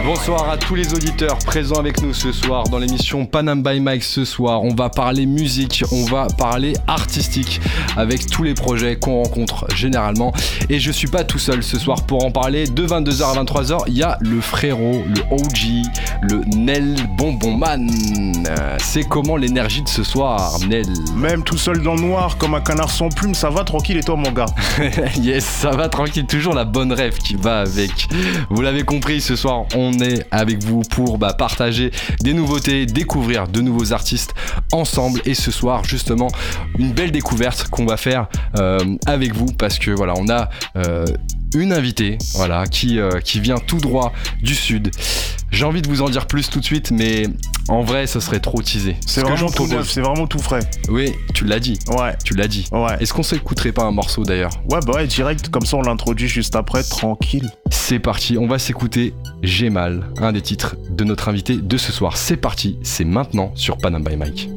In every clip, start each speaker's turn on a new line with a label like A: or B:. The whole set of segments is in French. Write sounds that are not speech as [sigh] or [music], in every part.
A: Bonsoir à tous les auditeurs présents avec nous ce soir dans l'émission Panam by Mike ce soir. On va parler musique, on va parler artistique avec tous les projets qu'on rencontre généralement. Et je suis pas tout seul ce soir pour en parler. De 22h à 23h, il y a le frérot, le OG, le Nel Bonbon Man. C'est comment l'énergie de ce soir, Nel
B: Même tout seul dans le noir, comme un canard sans plume, ça va tranquille et toi mon gars [laughs]
A: Yes, ça va tranquille, toujours la bonne rêve qui va avec. Vous l'avez compris, ce soir on est avec vous pour bah, partager des nouveautés, découvrir de nouveaux artistes ensemble. Et ce soir, justement, une belle découverte qu'on va faire euh, avec vous parce que voilà, on a euh, une invitée, euh, qui vient tout droit du sud. J'ai envie de vous en dire plus tout de suite, mais en vrai, ce serait trop teasé.
B: C'est vraiment tout neuf, c'est vraiment tout frais.
A: Oui, tu l'as dit.
B: Ouais,
A: Tu l'as dit.
B: ouais.
A: Est-ce qu'on s'écouterait pas un morceau d'ailleurs?
B: Ouais, bah ouais, direct, comme ça on l'introduit juste après, tranquille.
A: C'est parti, on va s'écouter J'ai mal, un des titres de notre invité de ce soir. C'est parti, c'est maintenant sur Panam by Mike.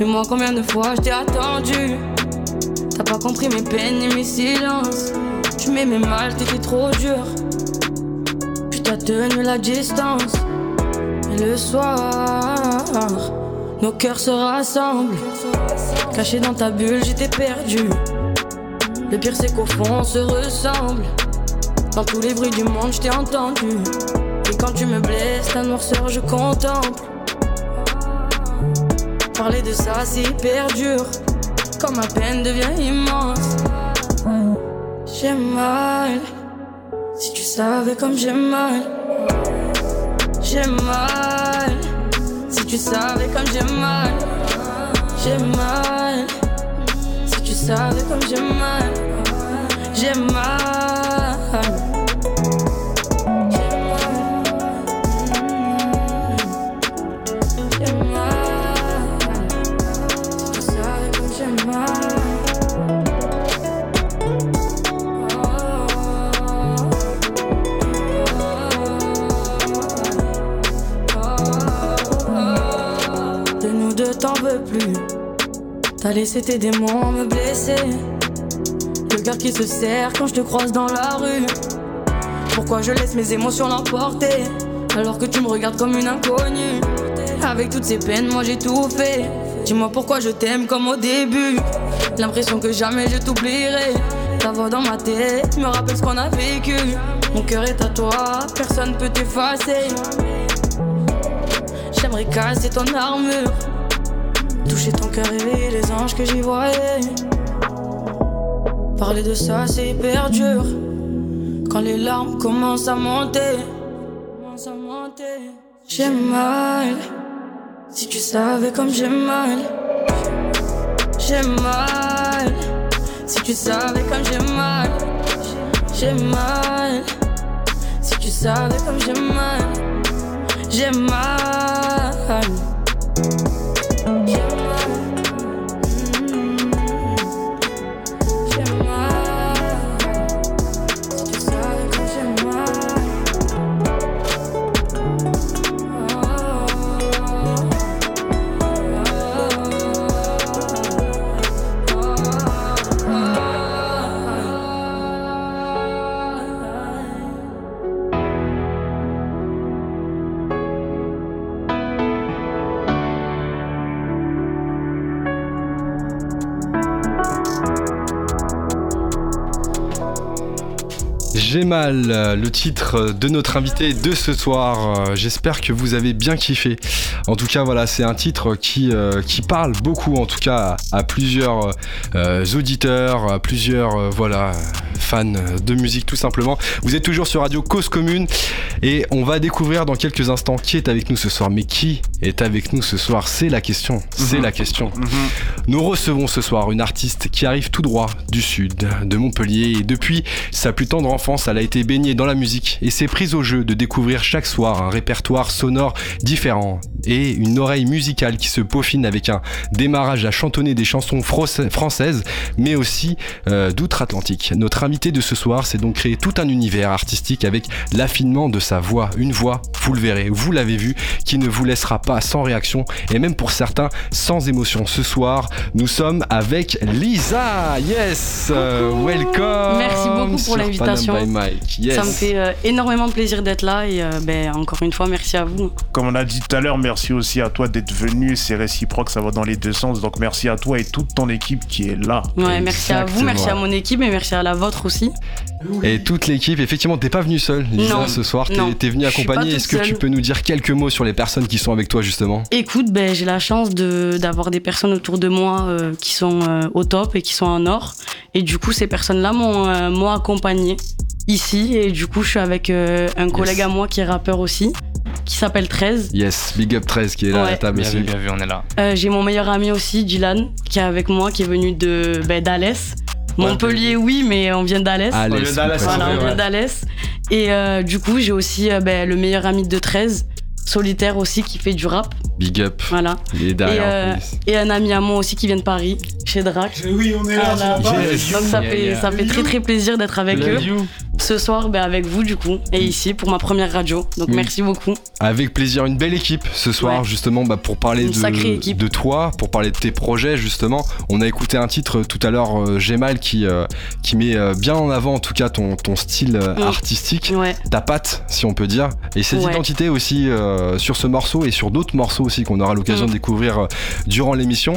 C: Mais moi, combien de fois je t'ai attendu T'as pas compris mes peines ni mes silences. Tu m'aimais mal, t'étais trop dur. Puis t'as tenu la distance. Et le soir, nos cœurs se rassemblent. Caché dans ta bulle, j'étais perdu. Le pire, c'est qu'au fond, on se ressemble. Dans tous les bruits du monde, je t'ai entendu. Et quand tu me blesses, ta noirceur, je contemple. Parler de ça, c'est hyper dur. Quand ma peine devient immense. J'ai mal. Si tu savais comme j'ai mal. J'ai mal. Si tu savais comme j'ai mal. J'ai mal. Si tu savais comme j'ai mal. J'ai mal. T'as laissé tes démons me blesser. Le cœur qui se serre quand je te croise dans la rue. Pourquoi je laisse mes émotions l'emporter alors que tu me regardes comme une inconnue? Avec toutes ces peines, moi j'ai tout fait. Dis-moi pourquoi je t'aime comme au début. L'impression que jamais je t'oublierai. Ta voix dans ma tête me rappelle ce qu'on a vécu. Mon cœur est à toi, personne peut t'effacer. J'aimerais casser ton armure. Cœur, les anges que j'y voyais. Parler de ça, c'est hyper dur. Quand les larmes. Commencent à monter. J'ai mal. Si tu savais comme j'ai mal. J'ai mal. Si tu savais comme j'ai mal. J'ai mal. Si tu savais comme j'ai mal. J'ai mal. Mal,
A: euh, le titre de notre invité de ce soir. Euh, J'espère que vous avez bien kiffé. En tout cas, voilà, c'est un titre qui, euh, qui parle beaucoup, en tout cas, à, plusieurs auditeurs, à plusieurs, voilà, de musique, tout simplement. Vous êtes toujours sur Radio Cause Commune. Et on va découvrir dans quelques instants qui est avec nous ce soir. Mais qui est avec nous ce soir? C'est la question. C'est
B: Mhm.
A: la question.
B: Mhm.
A: Nous recevons ce soir une artiste qui arrive tout droit du sud, de Montpellier, et depuis sa plus tendre enfance, elle a été baignée dans la musique et s'est prise au jeu de découvrir chaque soir un répertoire sonore différent et une oreille musicale qui se peaufine avec un démarrage à chantonner des chansons françaises, mais aussi euh, d'outre-Atlantique. Notre de ce soir s'est donc créé tout un univers artistique avec l'affinement de sa voix, une voix, vous le verrez, vous l'avez vu, qui ne vous laissera pas sans réaction et même pour certains sans émotion. Ce soir, nous sommes avec Lisa. Yes, euh, welcome.
D: Merci beaucoup pour l'invitation.
A: Yes.
D: Ça me fait euh, énormément plaisir d'être là et euh, ben, encore une fois, merci à vous.
B: Comme on a dit tout à l'heure, merci aussi à toi d'être venu. C'est réciproque, ça va dans les deux sens. Donc merci à toi et toute ton équipe qui est là.
D: Ouais, merci à vous, merci à mon équipe et merci à la vôtre aussi.
A: Et toute l'équipe, effectivement, t'es pas venu seul, Lisa,
D: Non,
A: ce soir. T'es venu
D: toute
A: Est-ce que tu peux nous dire quelques mots sur les personnes qui sont avec toi, justement?
D: Écoute, ben, j'ai la chance de- d'avoir des personnes autour de moi euh, qui sont euh, au top et qui sont en or. Et du coup, ces personnes-là m'ont euh, accompagné ici. Et du coup, je suis avec euh, un collègue à moi qui est rappeur aussi, qui s'appelle 13.
A: Yes, Big Up 13 qui est là à
D: Ouais.
A: la table
E: Bien
A: aussi.
E: vu, bien vu, on est là.
D: Euh, j'ai mon meilleur ami aussi, Dylan, qui est avec moi, qui est venu de ben, d'Alès. Montpellier, oui, mais on vient d'Alès.
B: Lieu
A: s'il
B: d'Alès.
D: Voilà, on vient d'Alès. Et euh, du coup, j'ai aussi euh, ben, le meilleur ami de 13, Solitaire aussi, qui fait du rap.
A: Big Up.
D: Voilà.
A: Il est derrière.
D: Et, euh,
A: en plus.
D: Et un ami à moi aussi qui vient de Paris, chez Drac.
B: Oui, on est
D: Voilà.
A: Yes.
D: Donc ça
E: Yeah,
D: fait,
E: yeah.
D: ça fait très très plaisir d'être avec eux. Ce soir, ben, avec vous du coup, et ici pour ma première radio. Donc
A: Mm.
D: merci beaucoup.
A: Avec plaisir, une belle équipe ce soir,
D: Ouais.
A: justement, bah, pour parler de, de toi, pour parler de tes projets, justement. On a écouté un titre tout à l'heure, euh, Gemal, qui, euh, qui met euh, bien en avant, en tout cas, ton, ton style euh,
D: Mm.
A: artistique,
D: Ouais.
A: ta patte, si on peut dire, et cette
D: Ouais.
A: identité aussi euh, sur ce morceau et sur d'autres morceaux aussi qu'on aura l'occasion
D: Mm.
A: de découvrir euh, durant l'émission.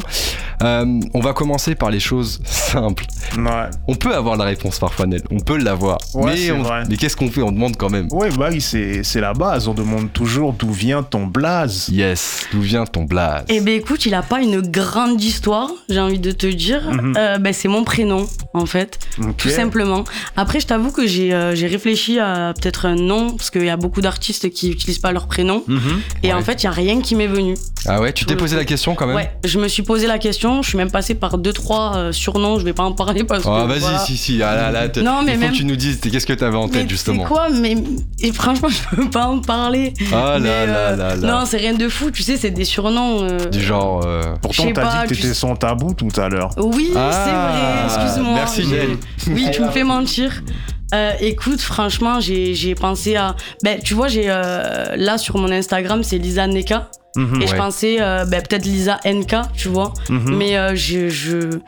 A: Euh, on va commencer par les choses simples.
B: Ouais.
A: On peut avoir la réponse parfois, Nel, on peut l'avoir.
B: Ouais,
A: mais on-
B: vrai.
A: mais qu'est-ce qu'on fait? On demande quand même.
B: Ouais, bah oui, c'est la base. On demande toujours d'où vient ton blaze.
A: Yes, d'où vient ton blaze?
D: Eh ben écoute, il a pas une grande histoire, j'ai envie de te dire.
B: Mhm.
D: Euh, ben, c'est mon prénom en fait, tout simplement. Après, je t'avoue que j'ai euh, réfléchi à peut-être un nom parce qu'il y a beaucoup d'artistes qui utilisent pas leur prénom.
B: Mhm.
D: Et
A: Ouais.
D: en fait, il y a rien qui m'est venu.
A: Ah ouais, tu t'es posé
D: coup.
A: la question quand même
D: Ouais, je me suis posé la question. Je suis même passé par deux trois euh, surnoms. Je vais pas en parler parce que.
A: Oh, vas-y,
D: voilà.
A: si, si, ah là, là,
D: Non, mais
A: il faut
D: même-
A: que tu nous dises qu'est-ce que t'avais en
D: Mais
A: tête justement.
D: C'est quoi Mais et franchement, [laughs] je peux pas en parler.
A: Ah
D: Mais,
A: là là
D: euh,
A: là là.
D: Non, c'est rien de fou. Tu sais, c'est des surnoms. euh,
A: Du genre. euh,
B: Pourtant, t'as dit que t'étais son tabou tout à l'heure.
D: Oui,
A: Ah,
D: c'est vrai. Excuse-moi.
A: merci, Gaël.
D: Oui, tu me fais mentir. Euh, écoute, franchement, j'ai j'ai pensé à. Ben, tu vois, j'ai euh, là sur mon Instagram, c'est Lisa Neka.
B: Mhm.
D: Et je pensais euh, ben, peut-être Lisa NK, tu vois.
B: Mhm.
D: Mais euh, je. je...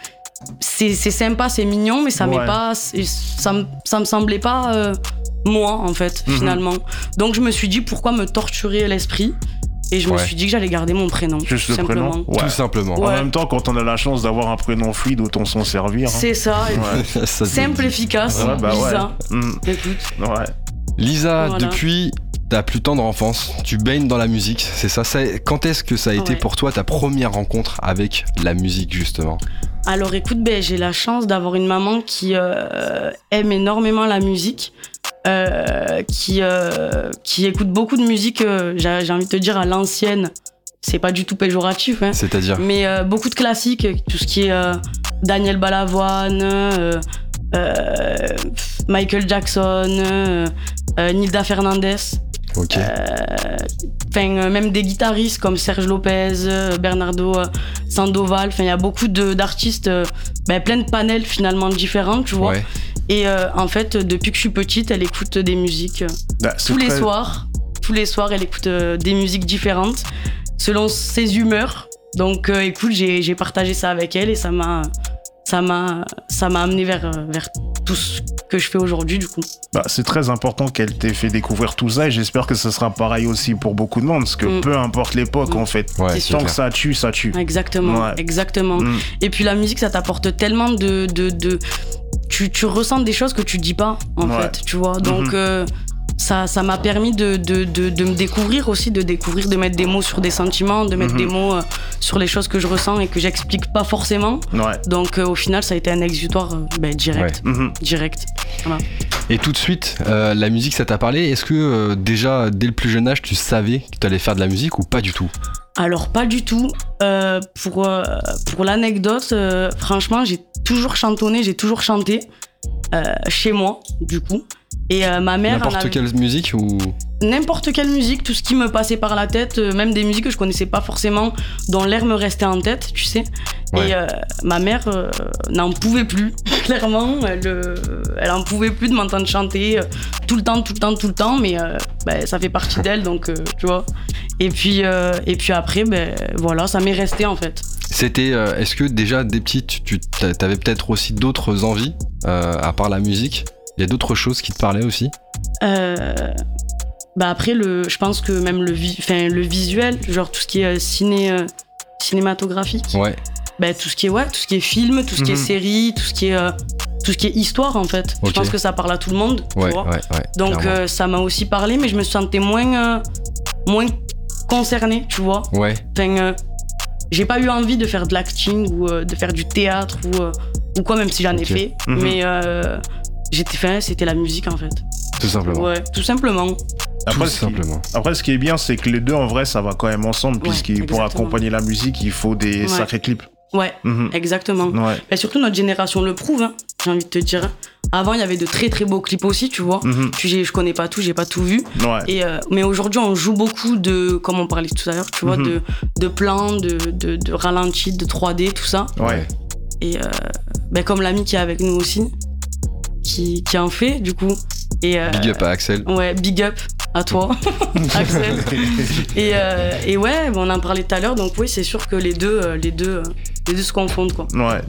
D: C'est c'est sympa, c'est mignon, mais ça
B: Ouais.
D: m'est pas. Ça me, ça me semblait pas euh, moi, en fait,
B: Mhm.
D: finalement. Donc je me suis dit pourquoi me torturer l'esprit? Et je me suis dit que j'allais garder mon prénom.
B: Juste
D: tout
B: le
D: simplement.
B: prénom. Ouais.
A: Tout simplement.
B: En même temps, quand on a la chance d'avoir un prénom fluide, autant s'en servir. hein.
D: C'est ça. [laughs]
A: Ça,
D: Simple, efficace.
B: Ouais, bah ouais.
D: Lisa. Écoute.
B: Ouais.
A: Lisa,
D: Voilà.
A: depuis ta plus tendre enfance, tu baignes dans la musique, c'est ça, ça- Quand est-ce que ça a été pour toi ta première rencontre avec la musique justement?
D: Alors écoute, ben, j'ai la chance d'avoir une maman qui euh, aime énormément la musique, euh, qui, euh, qui écoute beaucoup de musique, j'ai envie de te dire à l'ancienne. C'est pas du tout péjoratif, hein,
A: C'est-à-dire?
D: Mais beaucoup de classiques, tout ce qui est Daniel Balavoine, euh, Michael Jackson, euh, Nilda Fernandez.
A: Ok.
D: Enfin, euh, même des guitaristes comme Serge Lopez, euh, Bernardo euh, Sandoval. Il y a beaucoup d'artistes, euh, ben, plein de panels finalement différents, tu vois.
A: ouais.
D: Et euh, en fait, depuis que je suis petite, elle écoute des musiques euh,
B: Bah,
D: tous les
B: très-
D: soirs. Tous les soirs, elle écoute euh, des musiques différentes selon ses humeurs. Donc, euh, écoute, j'ai partagé ça avec elle et ça m'a ça m'a ça m'a amené vers vers tout ce que je fais aujourd'hui du coup.
B: Bah, c'est très important qu'elle t'ait fait découvrir tout ça et j'espère que ce sera pareil aussi pour beaucoup de monde parce que
D: Mm.
B: peu importe l'époque
D: Mm.
B: en fait,
A: Ouais,
B: tant
A: clair.
B: que ça tue, ça tue.
D: Exactement,
B: Ouais.
D: exactement.
B: Mm.
D: Et puis la musique, ça t'apporte tellement de. de, de- Tu, tu ressens des choses que tu dis pas, en
B: Ouais.
D: fait, tu vois. Donc,
B: Mhm.
D: euh, ça ça m'a permis de, de, de, de me découvrir aussi, de découvrir, de mettre des mots sur des sentiments, de mettre
B: Mhm.
D: des mots euh, sur les choses que je ressens et que j'explique pas forcément.
B: Ouais.
D: Donc euh, au final, ça a été un exutoire euh, ben, direct.
B: Mhm.
D: Direct.
A: Et tout de suite, euh, la musique, ça t'a parlé Est-ce que déjà, dès le plus jeune âge, tu savais que tu allais faire de la musique ou pas du tout?
D: Alors pas du tout. Euh, pour euh, pour l'anecdote, euh, franchement, j'ai toujours chantonné, j'ai toujours chanté chez moi, du coup. Et euh, ma mère,
A: N'importe
D: avait-
A: quelle musique ou
D: n'importe quelle musique, tout ce qui me passait par la tête, euh, même des musiques que je connaissais pas forcément, dont l'air me restait en tête, tu sais.
A: Ouais.
D: Et euh, ma mère n'en pouvait plus, [laughs] clairement. Elle, elle en pouvait plus de m'entendre chanter tout le temps, tout le temps, tout le temps. Mais ben, ça fait partie d'elle, donc tu vois. Et puis, et puis après, ben, voilà, ça m'est resté en fait.
A: C'était. Est-ce que déjà, des petites, tu t'a- t'avais peut-être aussi d'autres envies, à part la musique? Il y a d'autres choses qui te parlaient aussi?
D: Euh, bah après, le, je pense que même le, vi- enfin, le visuel, genre tout ce qui est euh, ciné, euh, cinématographique,
A: Ouais.
D: bah, tout ce qui est ouais, tout ce qui est film, tout ce qui est
B: Mhm.
D: série, tout ce qui est euh, tout ce qui est histoire en fait. Je pense que ça parle à tout le monde, tu
A: Ouais,
D: vois.
A: ouais, ouais.
D: Donc euh, ça m'a aussi parlé, mais je me sentais moins euh, moins concernée, tu vois.
A: Ouais,
D: Enfin, euh, j'ai pas eu envie de faire de l'acting ou euh, de faire du théâtre ou euh, ou quoi, même si j'en ai fait.
B: Mhm.
D: Mais euh, j'étais, enfin, c'était la musique en fait.
A: tout simplement.
D: Ouais, tout simplement.
B: Après,
A: tout
B: ce qui-
A: simplement.
B: Après, ce qui est bien, c'est que les deux, en vrai, ça va quand même ensemble,
D: Ouais,
B: puisqu'il pour accompagner la musique, il faut des
D: Ouais.
B: sacrés clips.
D: Ouais,
B: Mhm.
D: exactement.
B: Ouais.
D: Et surtout notre génération le prouve, hein, j'ai envie de te dire. Avant, il y avait de très très beaux clips aussi, tu vois. Puis j'ai- je connais pas tout, j'ai pas tout vu.
B: Ouais.
D: Et, euh, mais aujourd'hui, on joue beaucoup de, comme on parlait tout à l'heure, tu vois,
B: Mhm.
D: de, de plans, de, de, de ralentis, de 3D, tout ça.
B: Ouais.
D: Et euh, ben, comme l'ami qui est avec nous aussi, qui, qui en fait, du coup. Et, euh,
A: Big up à Axel.
D: Ouais, big up à toi, [laughs] Axel. [laughs] Et, euh, et ouais, on en parlait tout à l'heure, donc oui, c'est sûr que les deux, euh, les deux, les deux se confondent, quoi.
B: Ouais.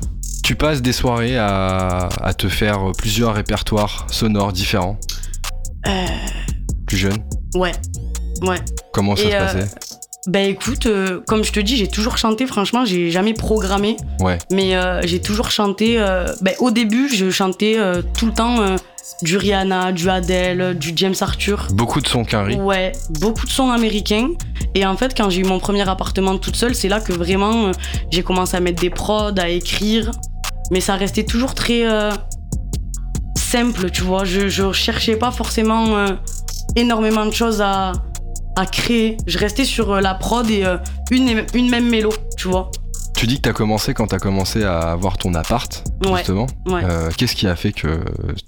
A: Tu passes des soirées à, à te faire plusieurs répertoires sonores différents,
D: Euh,
A: plus jeune?
D: ouais, ouais.
A: Comment ça
D: Et,
A: se
D: euh,
A: passait?
D: Ben écoute, euh, comme je te dis, j'ai toujours chanté, franchement, j'ai jamais programmé,
A: Ouais.
D: mais euh, j'ai toujours chanté. euh, ben, au début, je chantais euh, tout le temps du Rihanna, du Adele, du James Arthur.
A: Beaucoup de sons carrés.
D: Ouais, beaucoup de sons américains. Et en fait, quand j'ai eu mon premier appartement toute seule, c'est là que vraiment j'ai commencé à mettre des prods, à écrire. Mais ça restait toujours très simple, tu vois. Je, je cherchais pas forcément énormément de choses à, à créer. Je restais sur euh, la prod et euh, une, une même mélo, tu vois.
A: Tu dis que t'as commencé quand t'as commencé à avoir ton appart,
D: Ouais,
A: justement.
D: ouais.
A: Euh, Qu'est-ce qui a fait que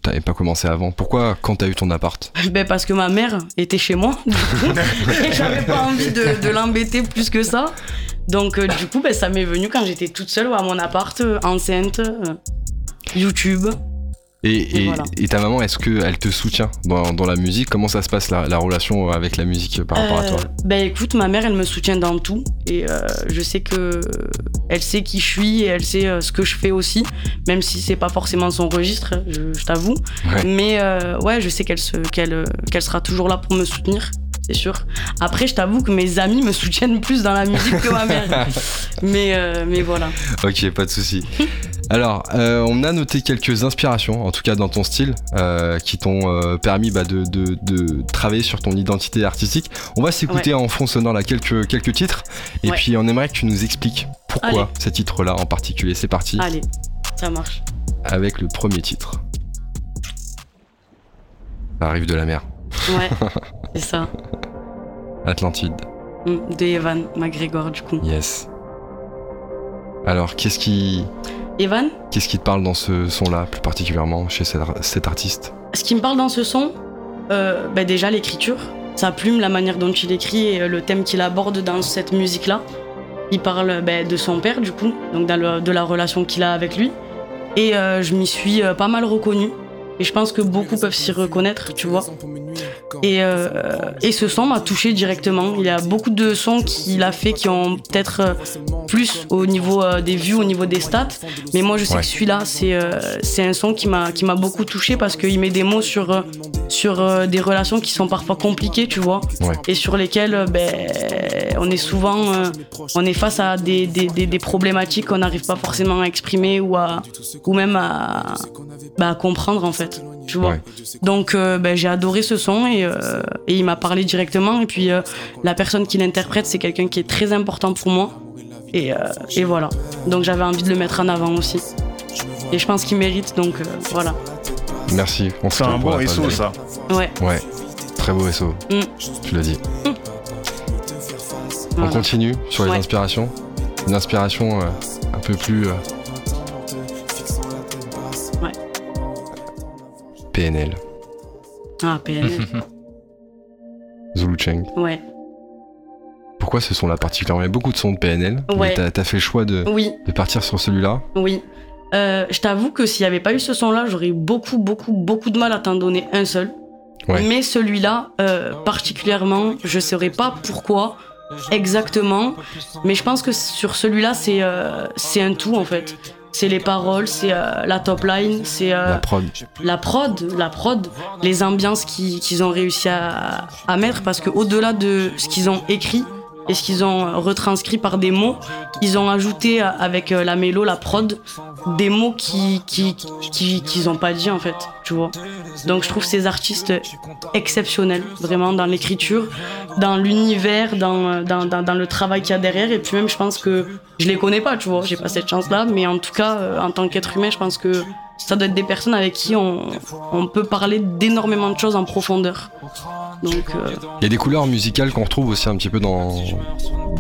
A: t'avais pas commencé avant? Pourquoi quand t'as eu ton appart? [laughs]
D: Ben parce que ma mère était chez moi, du coup, [laughs] et j'avais pas envie de, de l'embêter plus que ça. Donc euh, du coup, ben, ça m'est venu quand j'étais toute seule à mon appart, euh, enceinte, YouTube.
A: Et,
D: Et
A: et-
D: voilà.
A: et ta maman, est-ce qu'elle te soutient dans, dans la musique? Comment ça se passe la, la relation avec la musique par rapport à toi?
D: Euh, Ben écoute, ma mère, elle me soutient dans tout, et euh, je sais que elle sait qui je suis et elle sait euh, ce que je fais aussi, même si c'est pas forcément son registre, je, je t'avoue.
A: Ouais.
D: Mais euh, ouais, je sais qu'elle se, qu'elle, euh, qu'elle sera toujours là pour me soutenir. C'est sûr. Après, je t'avoue que mes amis me soutiennent plus dans la musique que ma mère. [laughs] mais, euh, mais voilà.
A: Ok, pas de souci. [laughs] Alors, euh, on a noté quelques inspirations, en tout cas dans ton style, euh, qui t'ont euh, permis bah, de, de- de travailler sur ton identité artistique. On va s'écouter en fond sonore là quelques, quelques titres, et
D: Ouais.
A: puis on aimerait que tu nous expliques pourquoi
D: Allez.
A: ces titres-là en particulier. C'est parti
D: Allez, ça marche.
A: avec le premier titre. Ça arrive de la mer,
D: Ouais, [laughs] c'est ça.
A: Atlantide.
D: Mm, De Evan McGregor, du coup.
A: Yes. Alors, qu'est-ce qui,
D: Evan,
A: qu'est-ce qui te parle dans ce son-là, plus particulièrement chez cet, ar- cet artiste?
D: Ce qui me parle dans ce son, euh, bah déjà l'écriture, sa plume, la manière dont il écrit et euh, le thème qu'il aborde dans cette musique-là. Il parle bah, de son père, du coup, donc dans le- de la relation qu'il a avec lui. Et euh, je m'y suis pas mal reconnue. Et je pense que beaucoup peuvent s'y reconnaître, tu vois. Et, euh, et ce son m'a touché directement. Il y a beaucoup de sons qu'il a fait qui ont peut-être euh, plus au niveau euh, des vues, au niveau des stats. Mais moi, je sais
A: Ouais.
D: que celui-là, c'est c'est un son qui m'a qui m'a beaucoup touché parce qu'il met des mots sur, sur des relations qui sont parfois compliquées, tu vois.
A: Ouais.
D: Et sur lesquelles ben, on est souvent, euh, on est face à des, des, des, problématiques qu'on n'arrive pas forcément à exprimer ou à, ou même à, bah, comprendre en fait. Tu vois. Donc euh, ben, j'ai adoré ce son et, et il m'a parlé directement. Et puis la personne qui l'interprète, c'est quelqu'un qui est très important pour moi. Et, et voilà. Donc j'avais envie de le mettre en avant aussi. Et je pense qu'il mérite, donc voilà.
A: Merci.
B: C'est un bon SO, ça.
D: Ouais.
A: Ouais. Très beau SO. Mm. Tu l'as dit. Mm. On continue sur les inspirations. Une inspiration euh, un peu plus. Euh,
D: ouais.
A: PNL.
D: Ah, PNL. [laughs]
A: Zulu Cheng.
D: Ouais.
A: Pourquoi ce son-là particulièrement? Il y a beaucoup de sons de PNL.
D: Ouais.
A: T'as as fait le choix de,
D: oui.
A: de partir sur celui-là?
D: Oui. Euh, je t'avoue que s'il n'y avait pas eu ce son-là, j'aurais eu beaucoup, beaucoup, beaucoup de mal à t'en donner un seul. Mais celui-là, euh, particulièrement, je ne saurais pas pourquoi exactement, mais je pense que sur celui-là, c'est euh, c'est un tout en fait. C'est les paroles, c'est la top line, c'est
A: la prod.
D: La prod, la prod, les ambiances qu'ils ont réussi à, à mettre, parce qu'au-delà de ce qu'ils ont écrit, et ce qu'ils ont retranscrit par des mots, ils ont ajouté avec la mélo, la prod, des mots qui qui qu'ils ont pas dit en fait, tu vois. Donc je trouve ces artistes exceptionnels, vraiment dans l'écriture, dans l'univers, dans, dans, dans, le travail qu'il y a derrière. Et puis même, je pense que je les connais pas, tu vois. J'ai pas cette chance-là, mais en tout cas, euh, en tant qu'être humain, je pense que ça doit être des personnes avec qui on, on peut parler d'énormément de choses en profondeur. Donc, euh,
A: Il y a des couleurs musicales qu'on retrouve aussi un petit peu dans,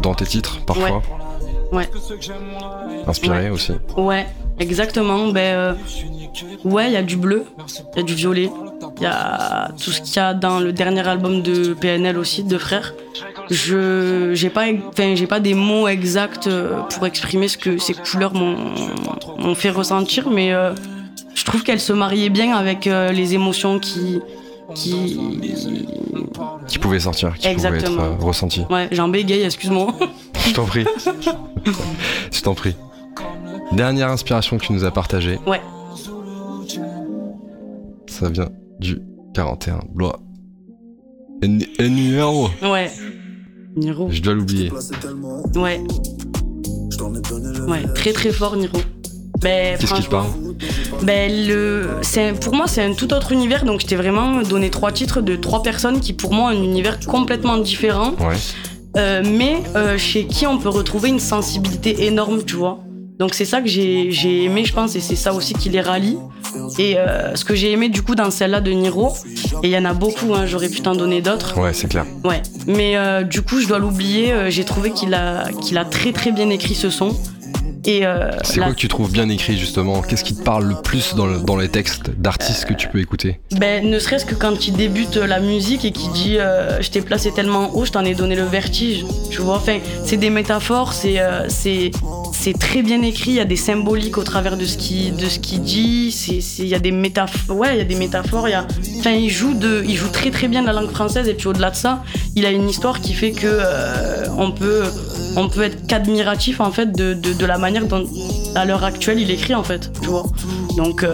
A: dans tes titres, parfois.
D: Ouais.
A: Inspiré aussi.
D: Ouais, exactement. Ben, euh, ouais, il y a du bleu, il y a du violet, il y a tout ce qu'il y a dans le dernier album de PNL aussi, de Frères. Je j'ai pas, enfin, j'ai pas des mots exacts euh, pour exprimer ce que ces couleurs m'ont fait ressentir, mais euh, je trouve qu'elles se mariaient bien avec les émotions qui, qui
A: qui pouvait sortir, qui Exactement. pouvait être ressenti.
D: Ouais, j'en bégaye, excuse-moi. [laughs]
A: Je t'en prie. [laughs] Je t'en prie. Dernière inspiration que tu nous as partagée.
D: Ouais.
A: Ça vient du 41. Blois. Niro.
D: Ouais. Niro.
A: Je dois l'oublier.
D: Ouais. Ouais, très très fort Niro.
A: Ben, Qu'est-ce qui te parle
D: ben, le, Pour moi, c'est un tout autre univers. Donc, je t'ai vraiment donné trois titres de trois personnes qui, pour moi, ont un univers complètement différent.
A: Ouais.
D: Euh, mais euh, chez qui on peut retrouver une sensibilité énorme, tu vois. Donc c'est ça que j'ai aimé, je pense, et c'est ça aussi qui les rallie. Et euh, ce que j'ai aimé du coup dans celle-là de Niro, et il y en a beaucoup, hein, j'aurais pu t'en donner d'autres.
A: Ouais, c'est clair.
D: Ouais, mais du coup je dois l'oublier, j'ai trouvé qu'il a, qu'il a très très bien écrit ce son.
A: Euh, c'est quoi que tu trouves bien écrit justement? Qu'est-ce qui te parle le plus dans, les textes d'artistes que tu peux écouter?
D: Ben, Ne serait-ce que quand il débute la musique et qu'il dit euh, Je t'ai placé tellement haut, je t'en ai donné le vertige. Tu vois, enfin, c'est des métaphores, c'est euh, c'est très bien écrit, il y a des symboliques au travers de ce qu'il dit, il y a des métaphores, ouais, il y a des métaphores, il, y a, enfin, il, joue de, il joue très très bien la langue française et puis au-delà de ça, il a une histoire qui fait que on, peut, on peut être qu'admiratif en fait de, de, de la manière dont, à l'heure actuelle, il écrit en fait, tu vois. Donc euh,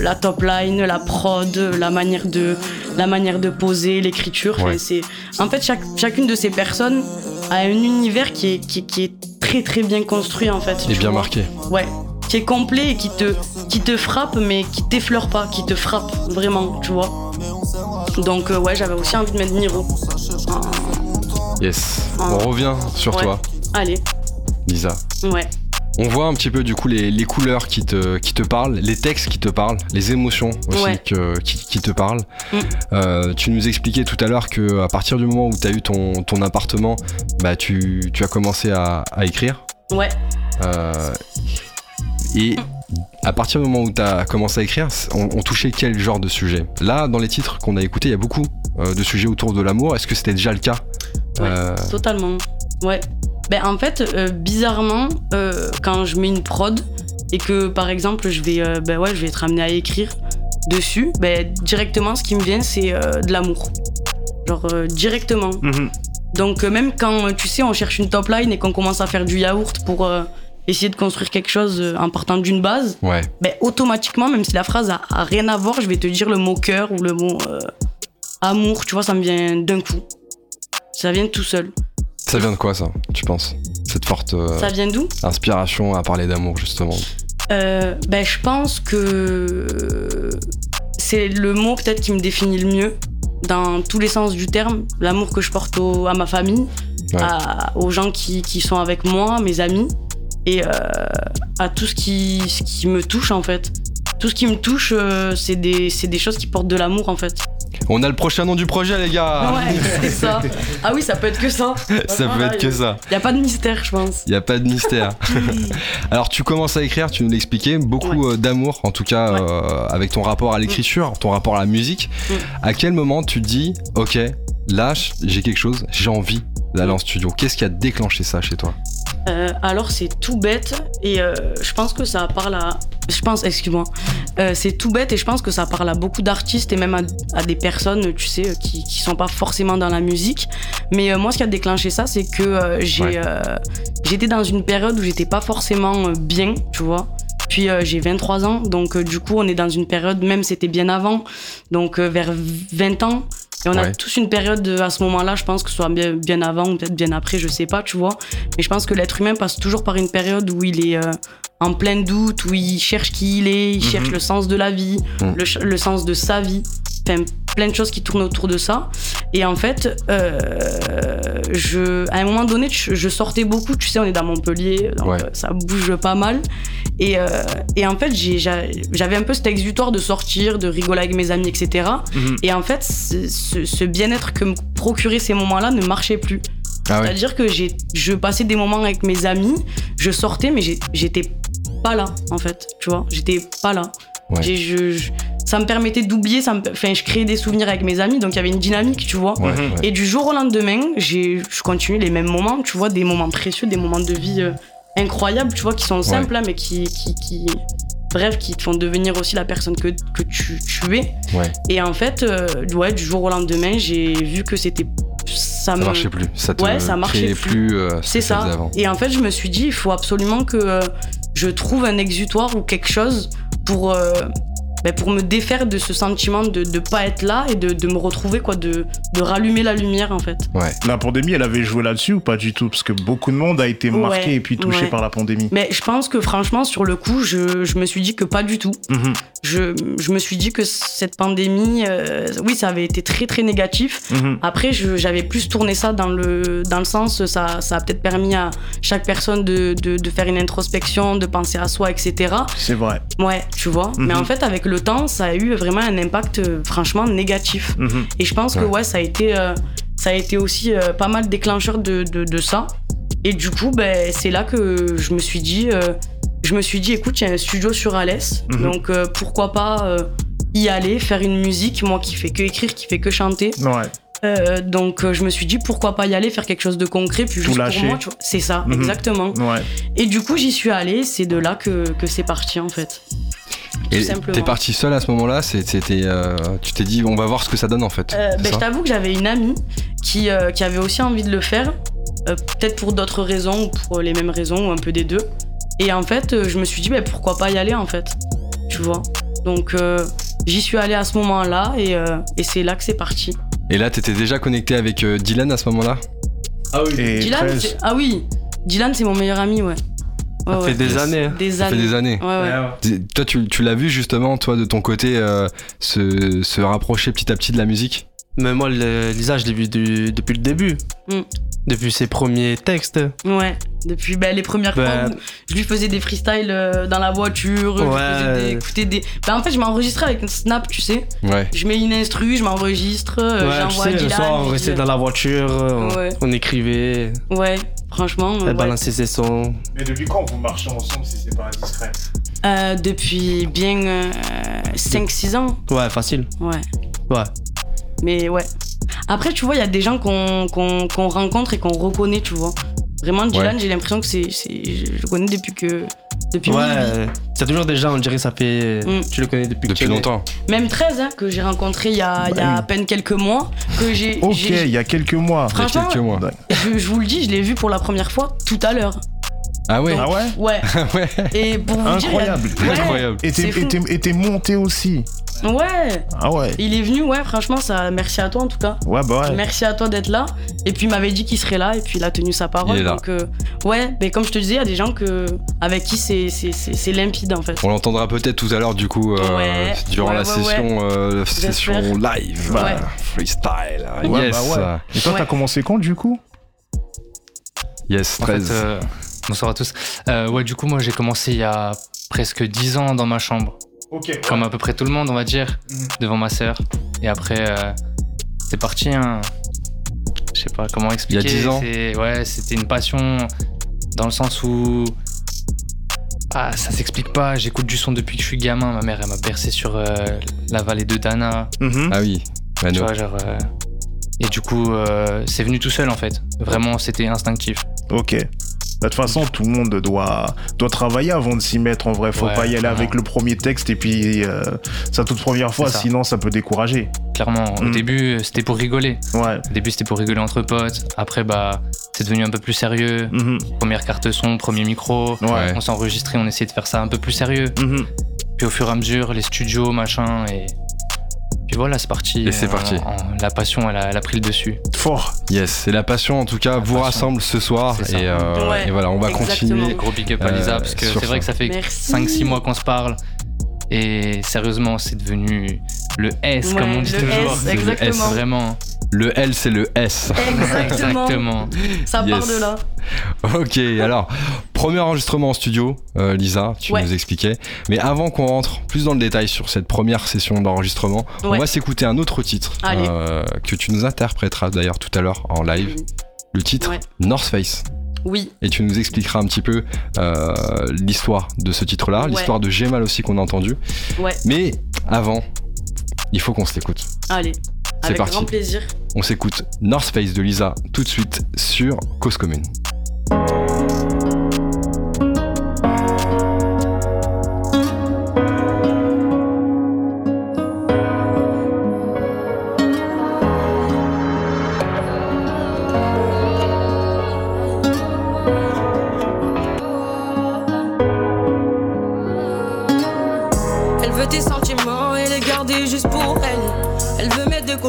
D: la top line, la prod, la manière de, la manière de poser, l'écriture. C'est, en fait, chaque, chacune de ces personnes a un univers qui est, qui, est très très bien construit en fait.
A: Et bien marqué.
D: Ouais, qui est complet et qui te, qui te frappe, mais qui t'effleure pas, qui te frappe vraiment, tu vois. Donc euh, ouais, j'avais aussi envie de mettre Niro.
A: Yes. On revient sur toi.
D: Allez.
A: Lisa.
D: Ouais.
A: On voit un petit peu du coup les, couleurs qui te, qui te parlent, les textes qui te parlent, les émotions aussi qui, te parlent. Mm. Euh, tu nous expliquais tout à l'heure que à partir du moment où tu as eu ton, ton appartement, bah tu, as commencé à, écrire.
D: Ouais.
A: Euh, et à partir du moment où tu as commencé à écrire, on, touchait quel genre de sujet? Là, dans les titres qu'on a écoutés, il y a beaucoup euh, de sujets autour de l'amour. Est-ce que c'était déjà le cas?
D: Ouais, totalement. Ouais. Ben, en fait, euh, bizarrement, euh, quand je mets une prod et que par exemple je vais, euh, ben ouais, je vais être amené à écrire dessus, ben, directement ce qui me vient c'est de l'amour. Genre directement. Mhm. Donc même quand tu sais on cherche une top line et qu'on commence à faire du yaourt pour essayer de construire quelque chose en partant d'une base,
A: ouais.
D: ben, automatiquement, même si la phrase a, a, rien à voir, je vais te dire le mot cœur ou le mot amour, tu vois, ça me vient d'un coup. Ça vient tout seul.
A: Ça vient de quoi ça, tu penses? Cette forte euh,
D: Ça vient d'où?
A: inspiration à parler d'amour justement.
D: Euh, ben, je pense que c'est le mot peut-être qui me définit le mieux dans tous les sens du terme. L'amour que je porte au- à ma famille,
A: Ouais.
D: à- aux gens qui, qui sont avec moi, mes amis, et euh, à tout ce qui, ce qui me touche en fait. Tout ce qui me touche, c'est des, c'est des choses qui portent de l'amour en fait.
A: On a le prochain nom du projet les gars
D: Ouais, c'est ça. Ah oui, ça peut être que ça. [laughs]
A: Ça peut être que ça.
D: Il n'y a pas de mystère, je pense.
A: Il n'y a pas de mystère. [laughs] [laughs] Alors tu commences à écrire, tu nous l'expliquais, beaucoup euh, d'amour, en tout cas
D: Ouais.
A: euh, avec ton rapport à l'écriture, ton rapport à la musique.
D: Mm.
A: À quel moment tu te dis, ok, là j'ai quelque chose, j'ai envie d'aller en studio? Qu'est-ce qui a déclenché ça chez toi?
D: Euh, alors c'est tout bête et euh, je pense que ça parle à... Je pense, excuse-moi, Euh, c'est tout bête et je pense que ça parle à beaucoup d'artistes et même à, à des personnes, tu sais, qui, qui sont pas forcément dans la musique. Mais euh, moi, ce qui a déclenché ça, c'est que euh, j'ai,
A: Ouais.
D: euh, j'étais dans une période où j'étais pas forcément euh, bien, tu vois. Puis euh, j'ai 23 ans, donc euh, du coup on est dans une période, même c'était bien avant, donc euh, vers 20 ans. Et on a tous une période euh, à ce moment-là, je pense que ce soit bien, bien avant ou peut-être bien après, je sais pas, tu vois. Mais je pense que l'être humain passe toujours par une période où il est euh, en plein doute, où il cherche qui il est, il
B: Mhm.
D: cherche le sens de la vie,
A: Mhm.
D: le, sens de sa vie. Enfin, plein de choses qui tournent autour de ça. Et en fait, euh, je, à un moment donné, je, je sortais beaucoup. Tu sais, on est dans Montpellier, donc
A: Ouais.
D: euh, ça bouge pas mal. Et, euh, et en fait, j'avais un peu cet exutoire de sortir, de rigoler avec mes amis, etc.
B: Mhm.
D: Et en fait, ce, bien-être que me procuraient ces moments-là ne marchait plus.
A: Ah ouais
D: C'est-à-dire que je passais des moments avec mes amis, je sortais, mais j'étais pas là, en fait. Tu vois, j'étais pas là.
A: Ouais.
D: Je- je- ça me permettait d'oublier, ça enfin, je créais des souvenirs avec mes amis, donc il y avait une dynamique, tu vois.
A: Ouais, ouais.
D: Et du jour au lendemain, j'ai, je continue les mêmes moments, tu vois, des moments précieux, des moments de vie euh, incroyables, tu vois, qui sont simples, hein, mais qui, qui, qui- bref, qui te font devenir aussi la personne que, que tu, tu es. Et en fait, euh, ouais, du jour au lendemain, j'ai vu que c'était. Ça,
A: Ça
D: me-
A: marchait plus, ça te
D: Ouais, ça marchait plus.
A: plus, euh, ce
D: C'est
A: ça avant.
D: Et en fait, je me suis dit, il faut absolument que je trouve un exutoire ou quelque chose pour, euh, ben, pour me défaire de ce sentiment de ne pas être là et de, de me retrouver, quoi, de, de rallumer la lumière, en fait.
A: Ouais.
B: La pandémie, elle avait joué là-dessus ou pas du tout? Parce que beaucoup de monde a été marqué
D: Ouais,
B: et puis touché
D: ouais.
B: par la pandémie.
D: Mais je pense que franchement, sur le coup, je, je me suis dit que pas du tout.
B: Mhm.
D: Je, je me suis dit que cette pandémie, euh, oui, ça avait été très très négatif.
B: Mhm.
D: Après, j'avais plus tourné ça dans le, dans le sens, ça, ça a peut-être permis à chaque personne de, de, de faire une introspection, de penser à soi, etc.
B: C'est vrai.
D: Ouais, tu vois. Mais
B: Mhm.
D: en fait, avec le temps, ça a eu vraiment un impact euh, franchement négatif.
B: Mhm.
D: Et je pense que
A: Ouais.
D: ça a été, euh, ça a été aussi euh, pas mal déclencheur de, de, de ça. Et du coup, ben, c'est là que je me suis dit, euh, je me suis dit, écoute, il y a un studio sur Alès,
B: Mhm.
D: donc pourquoi pas y aller, faire une musique, moi qui fais que écrire, qui fais que chanter.
B: Ouais.
D: Euh, donc euh, je me suis dit, pourquoi pas y aller, faire quelque chose de concret, puis juste
B: lâcher.
D: pour moi. C'est ça,
B: Mhm.
D: exactement.
B: Ouais.
D: Et du coup, j'y suis allée, c'est de là que, que c'est parti en fait.
A: Et t'es parti seul à ce moment-là C'était, euh, tu t'es dit, on va voir ce que ça donne en fait.
D: Euh, ben, je t'avoue que j'avais une amie qui, euh, qui avait aussi envie de le faire, euh, peut-être pour d'autres raisons ou pour les mêmes raisons ou un peu des deux. Et en fait, euh, je me suis dit ben, pourquoi pas y aller en fait, tu vois. Donc euh, j'y suis allée à ce moment-là et, euh, et c'est là que c'est parti.
A: Et là, t'étais déjà connecté avec euh, Dylan à ce moment-là?
E: Ah oui,
B: Et
D: Dylan,
B: 13.
D: c'est- ah oui, Dylan c'est mon meilleur ami, ouais. Ouais,
E: ça
D: ouais.
E: fait des années. hein.
D: Des
A: Ça fait des années.
D: Ouais, ouais.
A: T- Toi, tu, tu l'as vu justement, toi, de ton côté, euh, se, se rapprocher petit à petit de la musique?
E: Mais moi, le- Lisa, je l'ai vu du- depuis le début.
D: Mm.
E: Depuis ses premiers textes.
D: Ouais, depuis ben, les premières
E: Ben-
D: fois où je lui faisais des freestyles euh, dans la voiture, je lui
E: Ouais.
D: faisais des, écouter des... Ben, en fait, je m'enregistrais avec un snap, tu sais.
A: Ouais.
D: Je mets une instru, je m'enregistre, euh,
E: ouais,
D: j'envoie
E: sais, le soir, on
D: je
E: restait dans la voiture, on,
D: Ouais.
E: on écrivait,
D: Ouais, franchement. euh,
E: elle
D: ouais.
E: balançait ses sons.
B: Mais depuis quand vous marchez ensemble si c'est pas indiscret
D: Euh, depuis bien 5-6 ans.
E: Ouais, facile.
D: Ouais.
E: Ouais.
D: Mais ouais. Après, tu vois, il y a des gens qu'on qu'on- qu'on rencontre et qu'on reconnaît, tu vois. Vraiment, Dylan,
A: Ouais.
D: j'ai l'impression que c'est. c'est- Je le connais depuis que. Depuis
E: Ouais, c'est toujours des gens, on dirait que ça fait.
D: Mm.
E: Tu le connais depuis, que
A: Depuis longtemps.
D: Même 13, hein, que j'ai rencontré il y a, il y a à peine quelques mois. Que j'ai.
B: Ok,
D: j'ai-
B: il y a quelques mois.
D: Franchement,
A: quelques mois.
D: je, je vous le dis, je l'ai vu pour la première fois tout à l'heure.
A: Ah ouais
B: Ah ouais
D: Ouais. [laughs]
A: Ouais.
D: Et pour vous dire, a-
B: Incroyable.
D: Ouais.
A: Incroyable.
B: Et t'es-
D: C'est fou.
B: et t'es- et t'es monté aussi.
D: Ouais.
B: Ah ouais.
D: Il est venu, ouais, franchement, ça, merci à toi en tout cas.
B: Ouais, bah ouais.
D: Merci à toi d'être là. Et puis il m'avait dit qu'il serait là et puis il a tenu sa parole.
A: Il est là.
D: Donc euh, ouais, mais comme je te disais, il y a des gens que avec qui c'est c'est- c'est c'est limpide en fait.
A: On l'entendra peut-être tout à l'heure du coup euh,
D: Ouais.
A: durant
D: Ouais,
A: la
D: ouais,
A: session, euh, session live,
D: Ouais.
A: euh, freestyle.
B: Ouais,
A: yes,
B: bah ouais. Et toi,
D: Ouais.
B: t'as commencé quand du coup?
A: Yes,
E: En fait,
A: 13.
E: euh, bonsoir à tous. Euh, ouais, du coup, moi, j'ai commencé il y a presque 10 ans dans ma chambre. Comme à peu près tout le monde, on va dire,
B: Mhm.
E: devant ma sœur. Et après, euh, c'est parti. Hein. Je sais pas comment expliquer.
A: 10 ans
E: Ouais, c'était une passion dans le sens où. Ah, ça s'explique pas. J'écoute du son depuis que je suis gamin. Ma mère, elle m'a bercé sur euh, la vallée de Dana.
B: Mhm.
A: Ah oui,
E: Tu
A: Mano.
E: vois, genre. euh, Et du coup, euh, c'est venu tout seul en fait. Vraiment, c'était instinctif.
B: Ok. Bah, De toute façon, tout le monde doit, doit travailler avant de s'y mettre. En vrai, faut
E: Ouais,
B: pas y aller avec le premier texte et puis euh, sa toute première fois,
E: ça.
B: sinon ça peut décourager.
E: Clairement, au
B: Mhm.
E: début, c'était pour rigoler.
B: Ouais.
E: Au début, c'était pour rigoler entre potes. Après, bah, c'est devenu un peu plus sérieux.
B: Mhm.
E: Première carte son, premier micro.
B: Ouais.
E: On s'enregistrait, on essayait de faire ça un peu plus sérieux.
B: Mhm.
E: Puis au fur et à mesure, les studios, machin, et. Puis voilà, c'est parti.
A: Et c'est
E: Euh,
A: parti.
E: en- la passion, elle a, elle a pris le dessus.
B: Fort.
A: Yes, c'est la passion en tout cas, vous
E: passion.
A: rassemble ce soir et, euh,
D: Ouais,
A: et voilà, on va
D: exactement.
A: continuer.
E: Gros big up à
A: Euh,
E: Lisa, parce que c'est vrai que ça fait
D: Merci.
E: 5-6 mois qu'on se parle. Et sérieusement, c'est devenu le S, comme on dit
D: le
E: toujours.
D: S,
A: C'est le S.
D: exactement.
E: Vraiment.
A: Le L c'est le S.
D: Exactement.
E: Exactement.
D: Ça part
A: Yes.
D: de là.
A: Ok, alors, premier enregistrement en studio, euh, Lisa, tu
D: Ouais.
A: nous expliquais. Mais avant qu'on rentre plus dans le détail sur cette première session d'enregistrement, on va s'écouter un autre titre euh, que tu nous interpréteras d'ailleurs tout à l'heure en live. Le titre
D: Ouais.
A: North Face.
D: Oui.
A: Et tu nous expliqueras un petit peu euh, l'histoire de ce titre-là,
D: Ouais.
A: l'histoire de Gemal aussi qu'on a entendu.
D: Ouais.
A: Mais avant, il faut qu'on se l'écoute.
D: Allez.
A: C'est
D: Avec
A: parti.
D: grand plaisir.
A: On s'écoute North Face de Lisa tout de suite sur Cause Commune.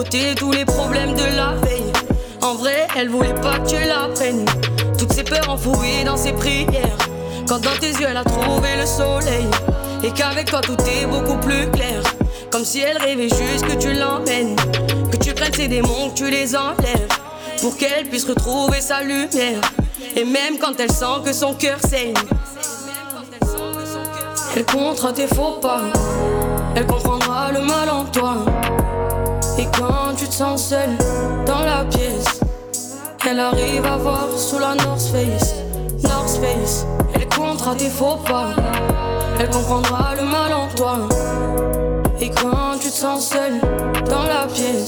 C: Tous les problèmes de la veille. En vrai, elle voulait pas que tu la prennes. Toutes ses peurs enfouies dans ses prières. Quand dans tes yeux elle a trouvé le soleil. Et qu'avec toi tout est beaucoup plus clair. Comme si elle rêvait juste que tu l'emmènes. Que tu prennes ses démons, que tu les enlèves. Pour qu'elle puisse retrouver sa lumière. Et même quand elle sent que son cœur saigne. Elle comptera tes faux pas. Elle comprendra le mal en toi. Et quand tu te sens seul dans la pièce, elle arrive à voir sous la North Face. North Face. Elle comptera tes faux pas. Elle comprendra le mal en toi. Et quand tu te sens seul dans la pièce,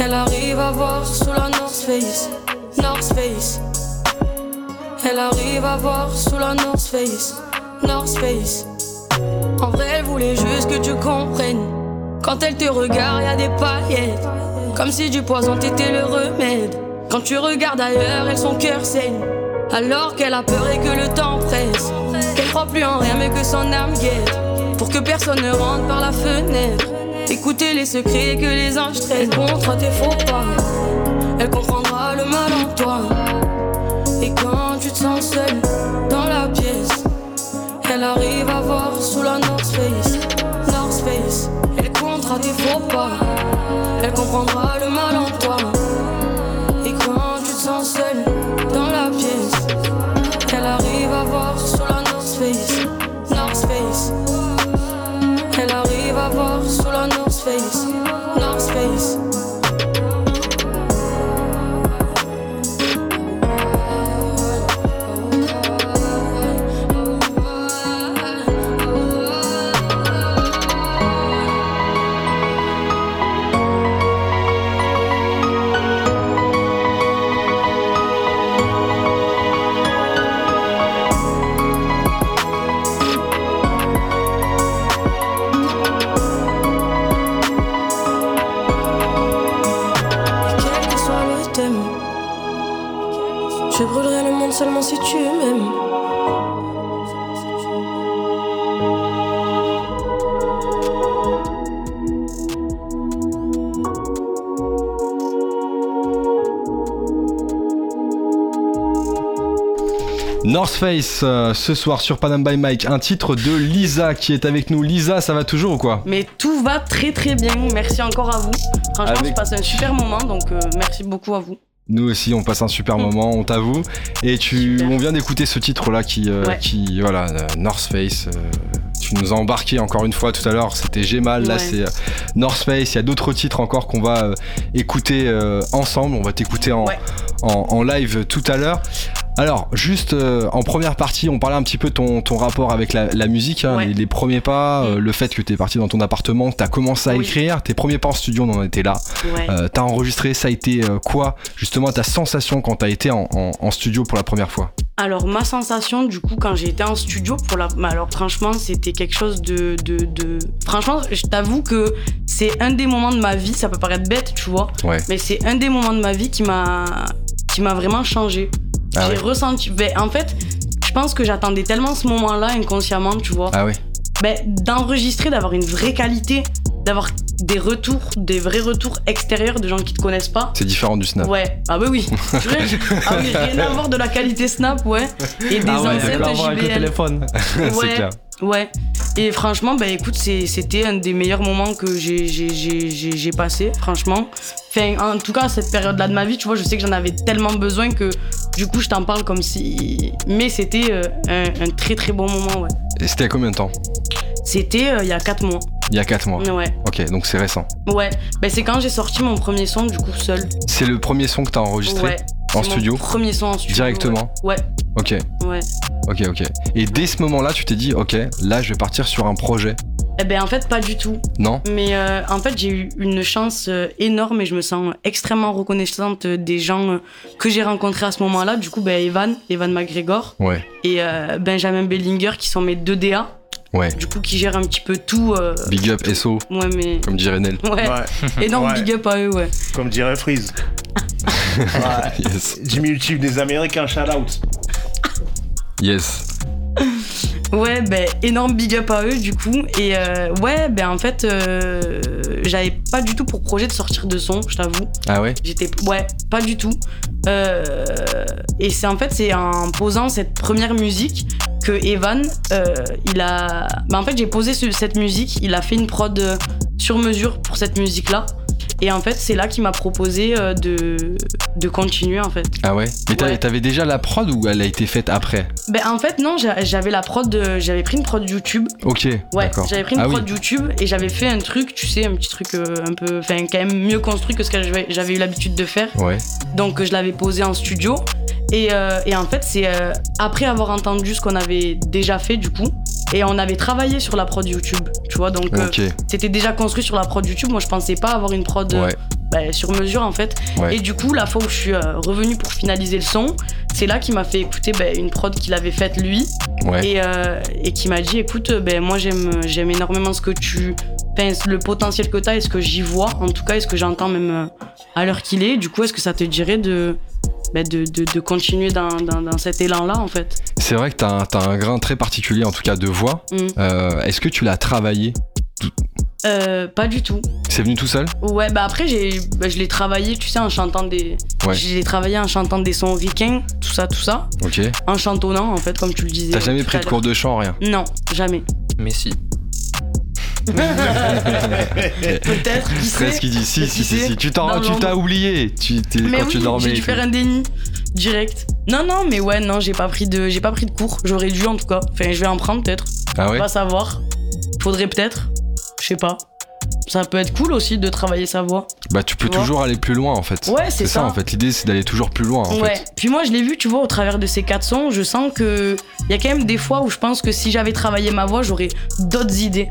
C: elle arrive à voir sous la North Face. North Face. Elle arrive à voir sous la North Face. North Face. En vrai, elle voulait juste que tu comprennes. Quand elle te regarde, y a des paillettes. Comme si du poison t'étais le remède. Quand tu regardes ailleurs, elle son cœur saigne. Alors qu'elle a peur et que le temps presse. Qu'elle croit plus en rien, mais que son âme guette. Pour que personne ne rentre par la fenêtre. Écoutez les secrets que les anges traitent. Contre tes faux pas. Elle comprendra le mal en toi. Et quand tu te sens seul dans la pièce, elle arrive à voir sous la Face. Elle comprendra le mal en toi. Je brûlerai le monde seulement si tu m'aimes.
A: North Face euh, ce soir sur Panam by Mike, un titre de Lisa qui est avec nous. Lisa, ça va toujours ou quoi?
D: Mais tout va très très bien. Merci encore à vous. Franchement, je passe un super moment donc euh, merci beaucoup à vous.
A: Nous aussi, on passe un super [laughs] moment, on t'avoue. Et tu,
D: Super.
A: on vient d'écouter ce titre-là qui, euh,
D: Ouais.
A: qui, voilà, euh, North Face. euh, tu nous as embarqué encore une fois tout à l'heure. C'était Gemal, là
D: Ouais.
A: c'est euh, North Face. Il y a d'autres titres encore qu'on va euh, écouter euh, ensemble. On va t'écouter en,
D: Ouais.
A: en, en live tout à l'heure. Alors, juste euh, en première partie, on parlait un petit peu de ton, ton rapport avec la, la musique, hein,
D: Ouais.
A: les, les premiers pas, euh,
D: Mm.
A: le fait que tu es parti dans ton appartement, tu as commencé à
D: Oui.
A: écrire, tes premiers pas en studio, on en était là.
D: Ouais.
A: Euh, t'as enregistré, ça a été quoi justement ta sensation quand t'as été en, en- en studio pour la première fois?
D: Alors ma sensation du coup quand j'ai été en studio pour la bah, alors franchement c'était quelque chose de, de, de- franchement je t'avoue que c'est un des moments de ma vie ça peut paraître bête tu vois
A: Ouais.
D: mais c'est un des moments de ma vie qui m'a qui m'a vraiment changé
A: Ah
D: j'ai
A: ouais.
D: ressenti ben, en fait je pense que j'attendais tellement ce moment là inconsciemment tu vois
A: Ah ouais
D: ben, d'enregistrer d'avoir une vraie qualité d'avoir des retours des vrais retours extérieurs de gens qui te connaissent pas
A: C'est différent du snap.
D: Ouais, ah bah oui. [laughs] Vrai. ah oui, rien à voir de la qualité Snap, ouais. Et des
E: Ah ouais,
D: enceintes
E: d'accord, avec le
D: JBL.
E: téléphone. [laughs]
A: c'est
D: Ouais,
A: clair.
D: Ouais. Et franchement, bah écoute, c'était un des meilleurs moments que j'ai- passé, franchement. Enfin, en tout cas, cette période-là de ma vie, tu vois, je sais que j'en avais tellement besoin que du coup, je t'en parle comme si. Mais c'était euh, un, un très très bon moment, ouais.
A: Et c'était a combien de temps?
D: C'était euh, il y a 4 mois.
A: Il y a 4 mois.
D: Ouais.
A: Ok, donc c'est récent.
D: Ouais. Bah, c'est quand j'ai sorti mon premier son, du coup, seul.
A: C'est le premier son que t'as enregistré
D: Ouais.
A: en studio?
D: Premier son en studio.
A: Directement?
D: Ouais.
A: Ok,
D: Ouais.
A: Ok, ok. Et dès ce moment-là, tu t'es dit, ok, là je vais partir sur un projet.
D: Eh ben en fait pas du tout.
A: Non
D: Mais euh, en fait j'ai eu une chance euh, énorme et je me sens extrêmement reconnaissante des gens euh, que j'ai rencontrés à ce moment-là. Du coup ben Evan, Evan McGregor
A: Ouais,
D: et euh, Benjamin Bellinger qui sont mes deux DA.
A: ouais.
D: Du coup qui gèrent un petit peu tout. euh,
A: Big up, SO,
D: Ouais mais
A: comme dirait Nel.
D: ouais.
B: Ouais,
D: Énorme
B: Ouais.
D: big up à eux ouais.
B: comme dirait Freeze. [laughs] Ouais.
A: Yes.
B: Diminutif des Américains, shout out.
A: Yes.
D: Ouais, ben énorme big up à eux du coup. Et euh, ouais, ben en fait, euh, j'avais pas du tout pour projet de sortir de son, je t'avoue.
A: Ah ouais?
D: J'étais ouais, pas du tout. Euh, et c'est en fait c'est en posant cette première musique que Evan, il a. Bah en fait j'ai posé ce- cette musique, il a fait une prod sur mesure pour cette musique là. Et en fait c'est là qu'il m'a proposé euh, de de continuer en fait.
A: Ah ouais? Mais t'avais
D: Ouais.
A: t'avais déjà la prod ou elle a été faite après?
D: Ben en fait non, j'a- j'avais la prod, j'avais pris une prod YouTube.
A: Ok,
D: Ouais, j'avais pris une
A: ah oui.
D: prod YouTube et j'avais fait un truc, tu sais, un petit truc euh, un peu, enfin quand même mieux construit que ce que j'avais- eu l'habitude de faire.
A: Ouais,
D: Donc je l'avais posé en studio. Et, euh, et en fait, c'est euh, après avoir entendu ce qu'on avait déjà fait du coup. Et on avait travaillé sur la prod YouTube, tu vois. Donc euh, c'était déjà construit sur la prod YouTube. Moi, je pensais pas avoir une prod euh,
A: Ouais,
D: bah, sur mesure en fait.
A: Ouais.
D: Et du coup, la fois où je suis euh, revenu pour finaliser le son, c'est là qu'il m'a fait écouter bah, une prod qu'il avait faite lui
A: ouais.
D: et, euh, et qui m'a dit écoute ben moi j'aime j'aime énormément ce que tu le potentiel que tu as et ce que j'y vois en tout cas et ce que j'entends même à l'heure qu'il est? Du coup est-ce que ça te dirait de ben, de, de, de continuer dans, dans, dans cet élan là en fait
A: C'est vrai que t'as un, t'as un grain très particulier, en tout cas de voix.
D: Mm.
A: Euh, Est-ce que tu l'as travaillé?
D: Euh, pas du tout
A: C'est venu tout seul?
D: Ouais bah après j'ai bah, je l'ai travaillé tu sais en chantant des
A: Ouais.
D: je l'ai travaillé en chantant des sons ricains tout ça tout ça
A: Ok.
D: en chantonnant en fait comme tu le disais
A: T'as jamais pris de cours de chant, rien?
D: Non jamais
E: Mais si. [laughs]
D: peut-être
A: C'est ce qu'il dit. Si, si, si, si. Tu t'as oublié tu,
D: Mais
A: quand
D: oui,
A: tu dormais.
D: j'ai dû faire un déni direct. Non, non, mais ouais, non, j'ai pas pris de, j'ai pas pris de cours. J'aurais dû en tout cas. Enfin, je vais en prendre peut-être.
A: Ah ouais
D: Pas savoir. Faudrait peut-être. Je sais pas. Ça peut être cool aussi de travailler sa voix.
A: Bah tu peux
D: Tu
A: toujours aller plus loin en fait.
D: Ouais, c'est
A: ça.
D: ça.
A: en fait. L'idée c'est d'aller toujours plus loin en
D: ouais.
A: fait.
D: Puis moi, je l'ai vu, tu vois, au travers de ces quatre sons, je sens que il y a quand même des fois où je pense que si j'avais travaillé ma voix, j'aurais d'autres idées.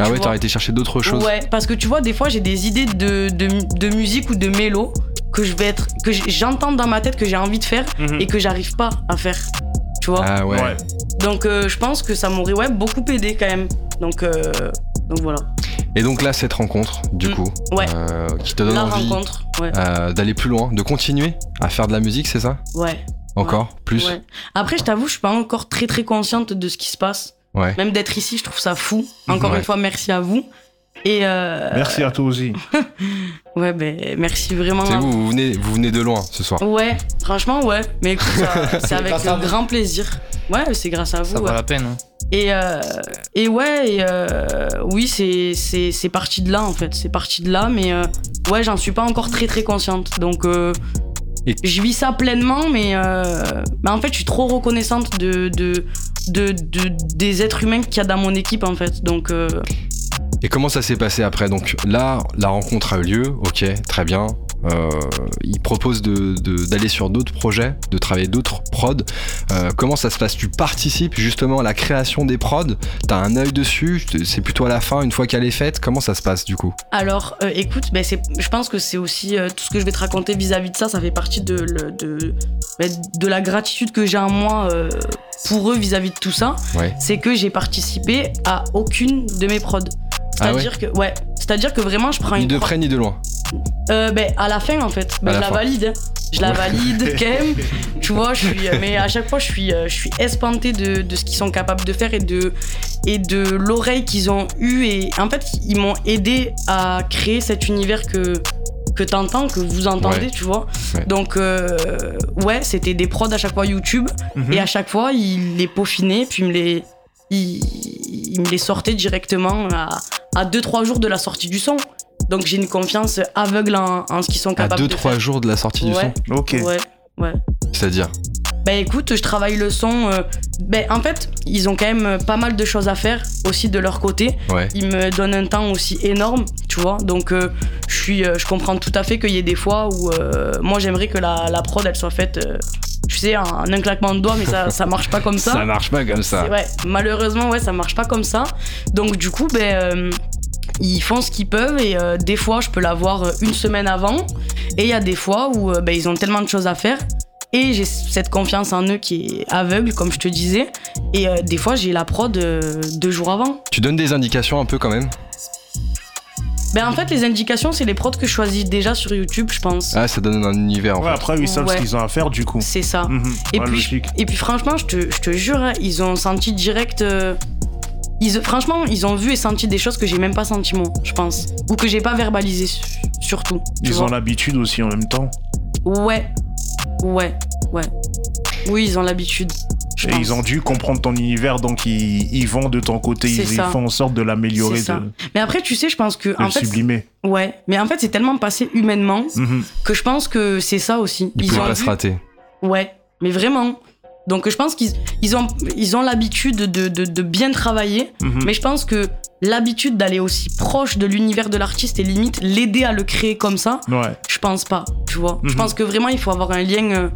A: Ah
D: tu
A: ouais, t'aurais été chercher d'autres choses.
D: Ouais, parce que tu vois, des fois, j'ai des idées de, de, de musique ou de mélo que je vais être, que j'entends dans ma tête que j'ai envie de faire
B: Mhm.
D: et que j'arrive pas à faire. Tu vois.
A: Ah ouais.
B: Ouais.
D: Donc euh, je pense que ça m'aurait ouais, beaucoup aidé quand même. Donc, euh, donc voilà.
A: Et donc là cette rencontre du
D: Mm.
A: coup,
D: Ouais.
A: euh, qui te donne
D: La
A: envie
D: rencontre. Ouais.
A: euh, d'aller plus loin, de continuer à faire de la musique, c'est ça?
D: Ouais.
A: Encore? Plus?
D: ouais. Après, je t'avoue, je suis pas encore très très consciente de ce qui se passe.
A: Ouais.
D: Même d'être ici, je trouve ça fou. Encore
A: Ouais.
D: une fois, merci à vous. Et euh,
B: Merci à toi aussi. [laughs]
D: ouais, ben merci vraiment.
A: C'est vous, vous venez, vous venez de loin ce soir.
D: Ouais, franchement, ouais. Mais écoute, [laughs] c'est avec grand plaisir. Ouais, c'est grâce à vous.
E: Ça
D: ouais.
E: vaut la peine. hein.
D: Et, euh, et ouais, et, euh, oui, c'est, c'est, c'est parti de là en fait. C'est parti de là, mais euh, ouais, j'en suis pas encore très très consciente. Donc, euh,
A: Et-
D: je vis ça pleinement, mais, euh, mais en fait, je suis trop reconnaissante de, de, de, de- des êtres humains qu'il y a dans mon équipe en fait. Donc, euh,
A: Et comment ça s'est passé après? Donc là, la rencontre a eu lieu, ok, très bien. Euh, il propose de- de- d'aller sur d'autres projets, de travailler d'autres prods. Euh, comment ça se passe? Tu participes justement à la création des prods? T'as un œil dessus? C'est plutôt à la fin, une fois qu'elle est faite? Comment ça se passe du coup?
D: Alors, euh, écoute, ben je pense que c'est aussi tout ce que je vais te raconter vis-à-vis de ça, ça fait partie de, de, ben, de la gratitude que j'ai en moi pour eux vis-à-vis de tout ça.
A: Ouais.
D: C'est que j'ai participé à aucune de mes prods.
A: Ah
D: C'est-à-dire que, ouais, c'est-à-dire que vraiment, je prends
A: Ni
D: une
A: de
D: prod-
A: près ni de loin.
D: Euh, ben, à la fin, en fait, ben,
A: À
D: je
A: la
D: la
A: fin.
D: valide. hein. Je la valide quand même. [laughs] Tu vois, je suis, mais à chaque fois, je suis, euh, je suis espantée de, de ce qu'ils sont capables de faire et de, et de l'oreille qu'ils ont eue. Et en fait, ils m'ont aidé à créer cet univers que, que t'entends, que vous entendez,
A: Ouais.
D: tu vois.
A: Ouais.
D: Donc, euh, ouais, c'était des prods à chaque fois YouTube.
B: Mhm.
D: Et à chaque fois, il les peaufinait, puis me les, il, il me les sortait directement à 2-3 jours de la sortie du son. Donc j'ai une confiance aveugle en, en ce qu'ils sont
A: À
D: capables de
A: 2-3
D: faire.
A: jours de la sortie du
D: Ouais.
A: son
B: Ok.
D: Ouais, ouais.
A: C'est-à-dire
D: Bah écoute, je travaille le son. euh, ben, en fait, ils ont quand même pas mal de choses à faire aussi de leur côté.
A: Ouais.
D: Ils me donnent un temps aussi énorme, tu vois. Donc euh, je suis, euh, je comprends tout à fait qu'il y ait des fois où euh, moi j'aimerais que la, la prod elle soit faite, tu sais, en un claquement de doigts, mais ça, ça marche pas comme ça. [laughs]
A: Ça marche pas comme ça.
D: Ouais, malheureusement, ouais, ça marche pas comme ça. Donc, du coup, ben, euh, ils font ce qu'ils peuvent et euh, des fois, je peux l'avoir euh, une semaine avant. Et il y a des fois où ben, ils ont tellement de choses à faire. Et j'ai cette confiance en eux qui est aveugle, comme je te disais. Et euh, des fois, j'ai la prod euh, deux jours avant.
A: Tu donnes des indications un peu quand même?
D: Ben, en fait, les indications, c'est les prods que je choisis déjà sur YouTube, je pense.
A: Ah, ça donne un univers en
B: Ouais,
A: fait.
B: après, ils savent
D: Ouais.
B: ce qu'ils ont à faire du coup.
D: C'est ça.
B: Mhm.
D: Et,
B: Ouais,
D: puis,
B: logique.
D: et puis franchement, je te, je te jure, hein, ils ont senti direct. euh, ils, franchement, ils ont vu et senti des choses que j'ai même pas senti moi, je pense. Ou que j'ai pas verbalisé su- surtout.
B: Ils ont l'habitude aussi en même temps.
D: Ouais. Ouais. Ouais. Oui, ils ont l'habitude. Je
B: Et
D: pense.
B: ils ont dû comprendre ton univers, donc ils, ils vont de ton côté, ils, ils font en sorte de l'améliorer,
D: Mais après, tu sais, je pense que.
B: de
D: en
B: le
D: fait,
B: sublimer.
D: ouais. Mais en fait, c'est tellement passé humainement
B: Mhm.
D: que je pense que c'est ça aussi.
A: Il pouvait
D: ont
A: pas se rater.
D: Ouais, mais vraiment. Donc je pense qu'ils ils ont, ils ont l'habitude de, de, de bien travailler,
B: Mhm.
D: mais je pense que l'habitude d'aller aussi proche de l'univers de l'artiste et limite l'aider à le créer comme ça,
B: Ouais.
D: je pense pas, tu vois. Je
B: Mhm.
D: pense que vraiment il faut avoir un lien, euh,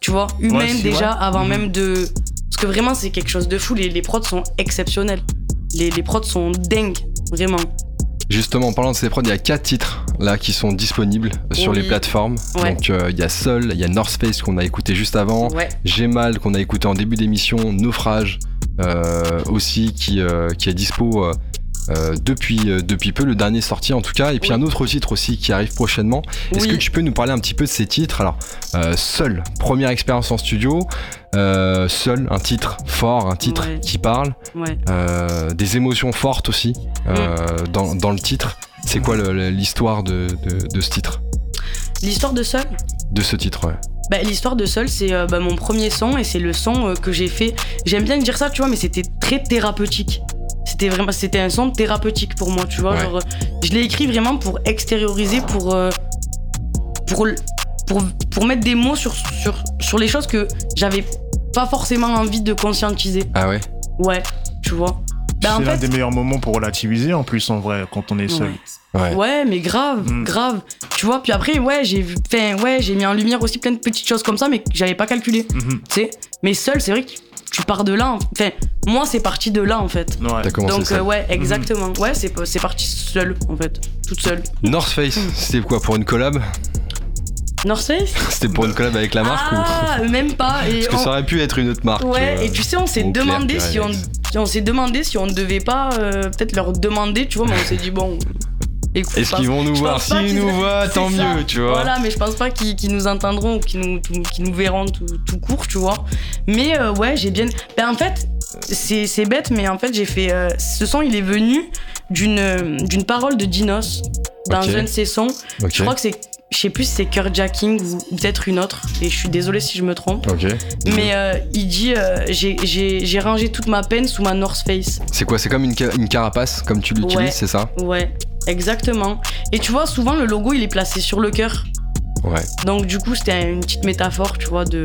D: tu vois, humain
B: Ouais, si,
D: déjà
B: ouais.
D: avant
B: Mhm.
D: même de... Parce que vraiment c'est quelque chose de fou, les, les prods sont exceptionnels. Les, les prods sont dingues, vraiment.
A: Justement, en parlant de ces prods, il y a quatre titres là qui sont disponibles sur
D: Oui.
A: les plateformes.
D: Ouais.
A: Donc euh, il y a Sol, il y a North Face qu'on a écouté juste avant, J'ai mal qu'on a écouté en début d'émission, Naufrage euh, aussi qui, euh, qui est dispo euh, depuis, euh, depuis peu, le dernier sorti en tout cas, et puis
D: Oui.
A: un autre titre aussi qui arrive prochainement. Est-ce que tu peux nous parler un petit peu de ces titres? Alors, euh, Seul, première expérience en studio, Seul, un titre fort, un titre
D: Ouais.
A: qui parle,
D: ouais.
A: des émotions fortes aussi
D: Mm.
A: dans, dans le titre. C'est quoi l'histoire de, de- de ce titre?
D: L'histoire de Seul?
A: De ce titre, ouais.
D: Bah, L'histoire de Seul, c'est euh, bah, mon premier son et c'est le son euh, que j'ai fait. J'aime bien dire ça, tu vois, mais c'était très thérapeutique. C'était vraiment, c'était un son thérapeutique pour moi, tu vois.
A: Ouais.
D: Genre, euh, je l'ai écrit vraiment pour extérioriser, pour, euh, pour, pour, pour mettre des mots sur, sur, sur les choses que j'avais pas forcément envie de conscientiser.
A: Ah ouais?
D: Ouais, tu vois. Bah,
B: c'est l'un
D: fait,
B: des meilleurs moments pour relativiser en plus en vrai quand on est seul.
D: Ouais.
A: Ouais.
D: Ouais, mais grave,
B: Mm.
D: grave. Tu vois, puis après, ouais, j'ai ouais, j'ai mis en lumière aussi plein de petites choses comme ça, mais que j'avais pas calculé.
B: Mhm.
D: Tu sais, mais seul, c'est vrai que tu pars de là. Enfin, moi, c'est parti de là, en fait.
B: Ouais.
A: T'as commencé
D: Donc, euh, ouais, exactement. Ouais, c'est c'est parti seul, en fait. Toute seule.
A: North Face, c'était quoi pour une collab
D: North Face?
A: C'était pour une collab avec la marque ou
D: Ah, même pas. Et
A: Parce que
D: on-
A: ça aurait pu être une autre marque.
D: Ouais,
A: euh,
D: et tu sais, on s'est
A: Claire,
D: demandé si on s'est demandé si on ne devait pas euh, peut-être leur demander, tu vois, mais on s'est dit bon.
A: Est-ce qu'ils vont nous voir S'ils nous voient, tant
D: ça.
A: mieux, tu vois.
D: Voilà, mais je pense pas qu'ils nous entendront ou qu'ils nous, qu'ils nous verront tout, tout court, tu vois. Mais euh, ouais, j'ai bien. Ben en fait, c'est c'est bête, mais en fait, j'ai fait. euh, ce son, il est venu d'une d'une parole de Dinos dans
A: Ok.
D: un de ses sons. Je crois que c'est, je sais plus si c'est Jacking ou, peut-être une autre. Et je suis désolée si je me trompe.
A: Ok.
D: Mais euh, il dit euh, j'ai- j'ai j'ai rangé toute ma peine sous ma North Face.
A: C'est quoi C'est comme une, ca- une carapace, comme tu l'utilises,
D: Ouais.
A: c'est ça?
D: Ouais, exactement. Et tu vois, souvent le logo il est placé sur le cœur.
A: Ouais.
D: Donc du coup, c'était une petite métaphore, tu vois, de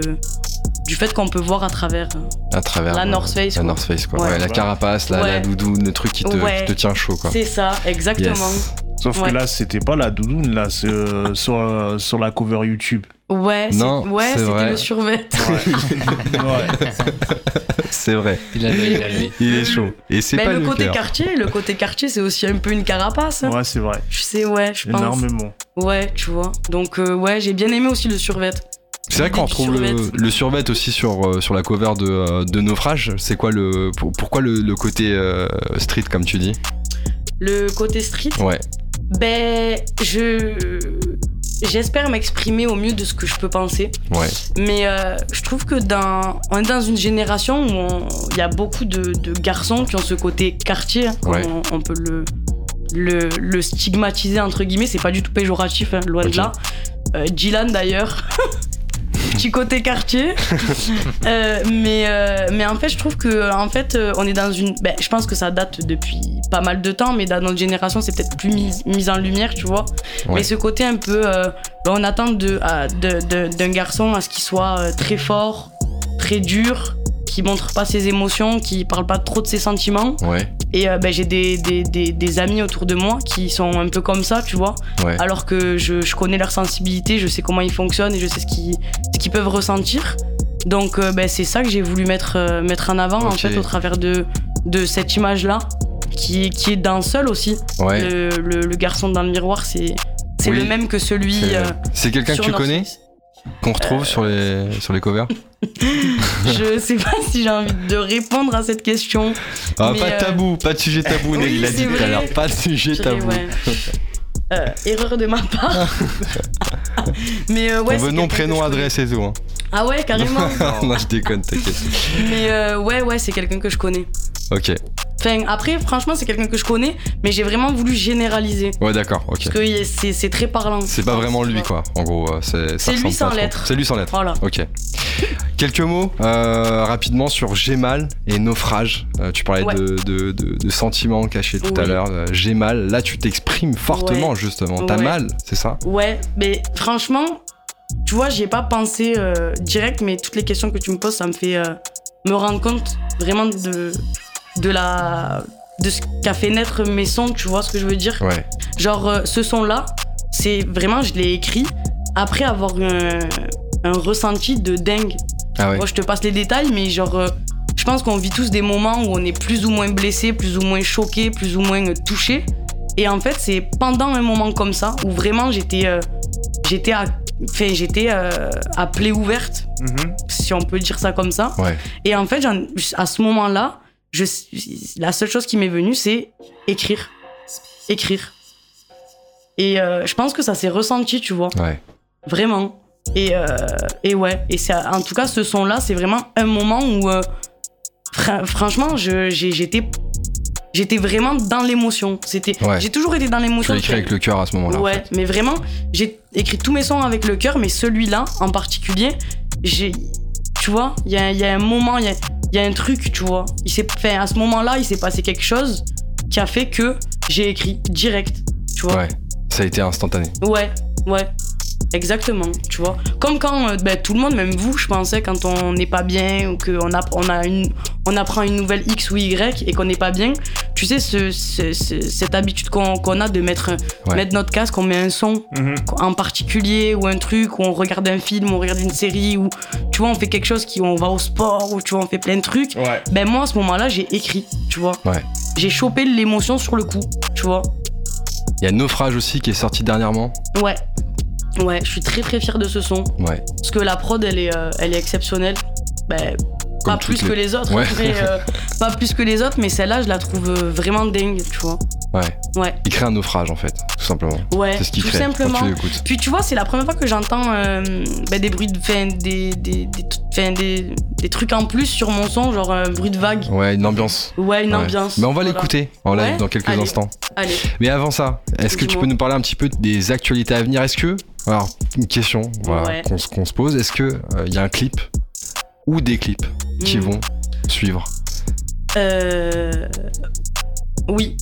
D: du fait qu'on peut voir à travers.
A: À travers.
D: La North Face,
A: La
D: quoi.
A: North Face, quoi.
D: Ouais.
A: Ouais, la carapace, la, doudoune, le truc qui te,
D: Ouais.
A: qui te tient chaud, quoi.
D: C'est ça, exactement.
A: Yes.
B: Sauf
D: Ouais.
B: que là, c'était pas la doudoune, là, c'est, euh, [laughs] sur, euh, sur la cover YouTube.
D: Ouais,
A: Non,
D: ouais,
A: c'est
D: c'était
A: vrai.
D: le survêt. [laughs]
B: Ouais. [laughs]
A: C'est vrai.
E: Il a lui, il a lui.
A: Il est chaud. Et c'est
D: Mais
A: pas
D: le
A: le
D: côté
A: cœur.
D: quartier, le côté quartier, c'est aussi un peu une carapace. hein.
B: ouais, c'est vrai.
D: Je sais, ouais, je pense.
B: Énormément.
D: Ouais, tu vois. Donc euh, ouais, j'ai bien aimé aussi le survêt.
A: C'est vrai qu'on retrouve le,
D: survêt.
A: le survêt aussi sur, euh, sur la cover de, euh, de Naufrage. C'est quoi le. pour- pourquoi le, le côté euh, street, comme tu dis?
D: Le côté street,
A: Ouais.
D: ben je j'espère m'exprimer au mieux de ce que je peux penser.
A: Ouais.
D: Mais euh, je trouve que dans on est dans une génération où il y a beaucoup de, de garçons qui ont ce côté quartier, hein,
A: Ouais.
D: on, on peut le, le le stigmatiser entre guillemets. C'est pas du tout péjoratif, hein, loin de là. Euh, Dylan d'ailleurs. [laughs] Petit côté quartier, [laughs] Euh, mais euh, mais en fait je trouve que en fait euh, on est dans une, ben, je pense que ça date depuis pas mal de temps, mais dans notre génération c'est peut-être plus mis, mis en lumière, tu vois.
A: Ouais.
D: Mais ce côté un peu, euh, ben, on attend de, à- de- de- d'un garçon à ce qu'il soit très fort, très dur, qui montre pas ses émotions, qui parle pas trop de ses sentiments.
A: Ouais.
D: Et euh, ben, j'ai des, des, des, des amis autour de moi qui sont un peu comme ça, tu vois.
A: Ouais.
D: Alors que je, je connais leur sensibilité, je sais comment ils fonctionnent et je sais ce qu'ils, ce qu'ils peuvent ressentir. Donc euh, ben, c'est ça que j'ai voulu mettre, euh, mettre en avant en fait au travers de, de cette image-là, qui, qui est d'un seul aussi.
A: Ouais.
D: Le, le- le garçon dans le miroir, c'est, c'est
A: Oui.
D: le même que celui.
A: C'est
D: euh,
A: quelqu'un que tu connais. Qu'on retrouve sur, les, sur les covers [laughs]
D: Je sais pas si j'ai envie de répondre à cette question.
A: Ah,
D: Mais,
A: pas de tabou, pas de sujet tabou,
D: oui,
A: Nelly l'a dit tout à l'heure. Pas de sujet tabou.
D: ouais. [laughs] Euh, erreur de ma part. [laughs] Mais euh, ouais.
A: On veut nom, prénom, adresse et tout. hein.
D: Ah ouais, [laughs] carrément.
A: non, je déconne, t'inquiète.
D: Mais euh, ouais, ouais, c'est quelqu'un que je connais.
A: Ok.
D: Enfin, après, franchement, c'est quelqu'un que je connais, mais j'ai vraiment voulu généraliser.
A: Ouais, d'accord, ok.
D: Parce que c'est c'est très parlant.
A: C'est pas vraiment lui, quoi. En gros, euh, c'est
D: C'est lui sans lettres.
A: C'est lui sans lettres.
D: Voilà.
A: Ok. Quelques mots euh, rapidement sur J'ai mal et naufrage. Euh, tu parlais
D: Ouais.
A: de, de, de- de sentiments cachés tout à l'heure. J'ai mal. Là, tu t'exprimes fortement,
D: Ouais.
A: justement. T'as
D: Ouais.
A: mal, c'est ça?
D: Ouais, mais franchement, tu vois, j'y ai pas pensé euh, direct, mais toutes les questions que tu me poses, ça me fait euh, me rendre compte vraiment de, de la de ce qu'a fait naître mes sons, tu vois ce que je veux dire?
A: Ouais.
D: Genre, euh, ce son-là, c'est vraiment, je l'ai écrit après avoir eu un, un ressenti de dingue.
A: Ah ouais.
D: Moi, je te passe les détails, mais genre, euh, je pense qu'on vit tous des moments où on est plus ou moins blessé, plus ou moins choqué, plus ou moins touché. Et en fait, c'est pendant un moment comme ça où vraiment j'étais, euh, j'étais, à, enfin, j'étais euh, à plaie ouverte,
B: Mhm.
D: si on peut dire ça comme ça.
A: Ouais.
D: Et en fait, à ce moment-là, la seule chose qui m'est venue, c'est écrire, écrire. Et euh, je pense que ça s'est ressenti, tu vois.
A: Ouais.
D: Vraiment. Et, euh, et ouais, et en tout cas ce son-là, c'est vraiment un moment où, euh, fra- franchement, j'étais, j'étais vraiment dans l'émotion. C'était,
A: Ouais.
D: j'ai toujours été dans
A: Tu
D: l'émotion.
A: l'as écrit avec le cœur à ce moment-là. en
D: Ouais,
A: fait.
D: mais vraiment, j'ai écrit tous mes sons avec le cœur, mais celui-là en particulier, j'ai, tu vois, il y a, il y a un moment, il y a, y a un truc, tu vois. Il s'est, enfin, à ce moment-là, il s'est passé quelque chose qui a fait que j'ai écrit direct, tu vois.
A: Ouais. Ça a été instantané.
D: Ouais, ouais. Exactement, tu vois. Comme quand euh, ben, tout le monde, même vous, je pensais, quand on n'est pas bien ou qu'on a, on a une, on apprend une nouvelle X ou Y et qu'on n'est pas bien, tu sais, ce, ce- ce- cette habitude qu'on qu'on a de mettre,
A: Ouais.
D: mettre notre casque, on met un son
B: Mhm.
D: en particulier ou un truc, ou on regarde un film, on regarde une série, ou tu vois, on fait quelque chose qui, on va au sport, ou tu vois, on fait plein de trucs.
B: Ouais.
D: Ben moi, à ce moment-là, j'ai écrit, tu vois.
A: Ouais.
D: J'ai chopé l'émotion sur le coup, tu vois.
A: Il y a Naufrage aussi qui est sorti dernièrement.
D: Ouais. Ouais, je suis très très fière de ce son.
A: Ouais.
D: Parce que la prod, elle est, euh, elle est exceptionnelle. Ben, pas plus que
A: les-
D: autres,
A: Ouais.
D: mais, euh, [laughs] pas plus que les autres, mais celle-là, je la trouve euh, vraiment dingue, tu vois.
A: Ouais.
C: Ouais.
A: Il crée un naufrage en fait, tout simplement.
C: Ouais,
A: C'est ce qu'il
C: tout
A: crée
C: simplement.
A: quand tu l'écoutes.
C: Puis tu vois, c'est la première fois que j'entends euh, bah, des bruits de. Enfin, des, des, des, enfin, des, des trucs en plus sur mon son, genre un bruit de vague.
A: Ouais, une ambiance.
C: Ouais, une
A: Ouais.
C: ambiance.
A: Mais on va
C: Voilà.
A: l'écouter en live
C: Ouais
A: dans quelques
C: Allez.
A: instants.
C: Allez.
A: Mais avant ça, est-ce que tu peux nous parler un petit peu des actualités à venir? Est-ce que, alors une question voilà,
C: Ouais.
A: qu'on se- qu'on se pose, est-ce que il y a un clip ou des clips qui
C: Hmm.
A: vont suivre?
C: Euh. Oui,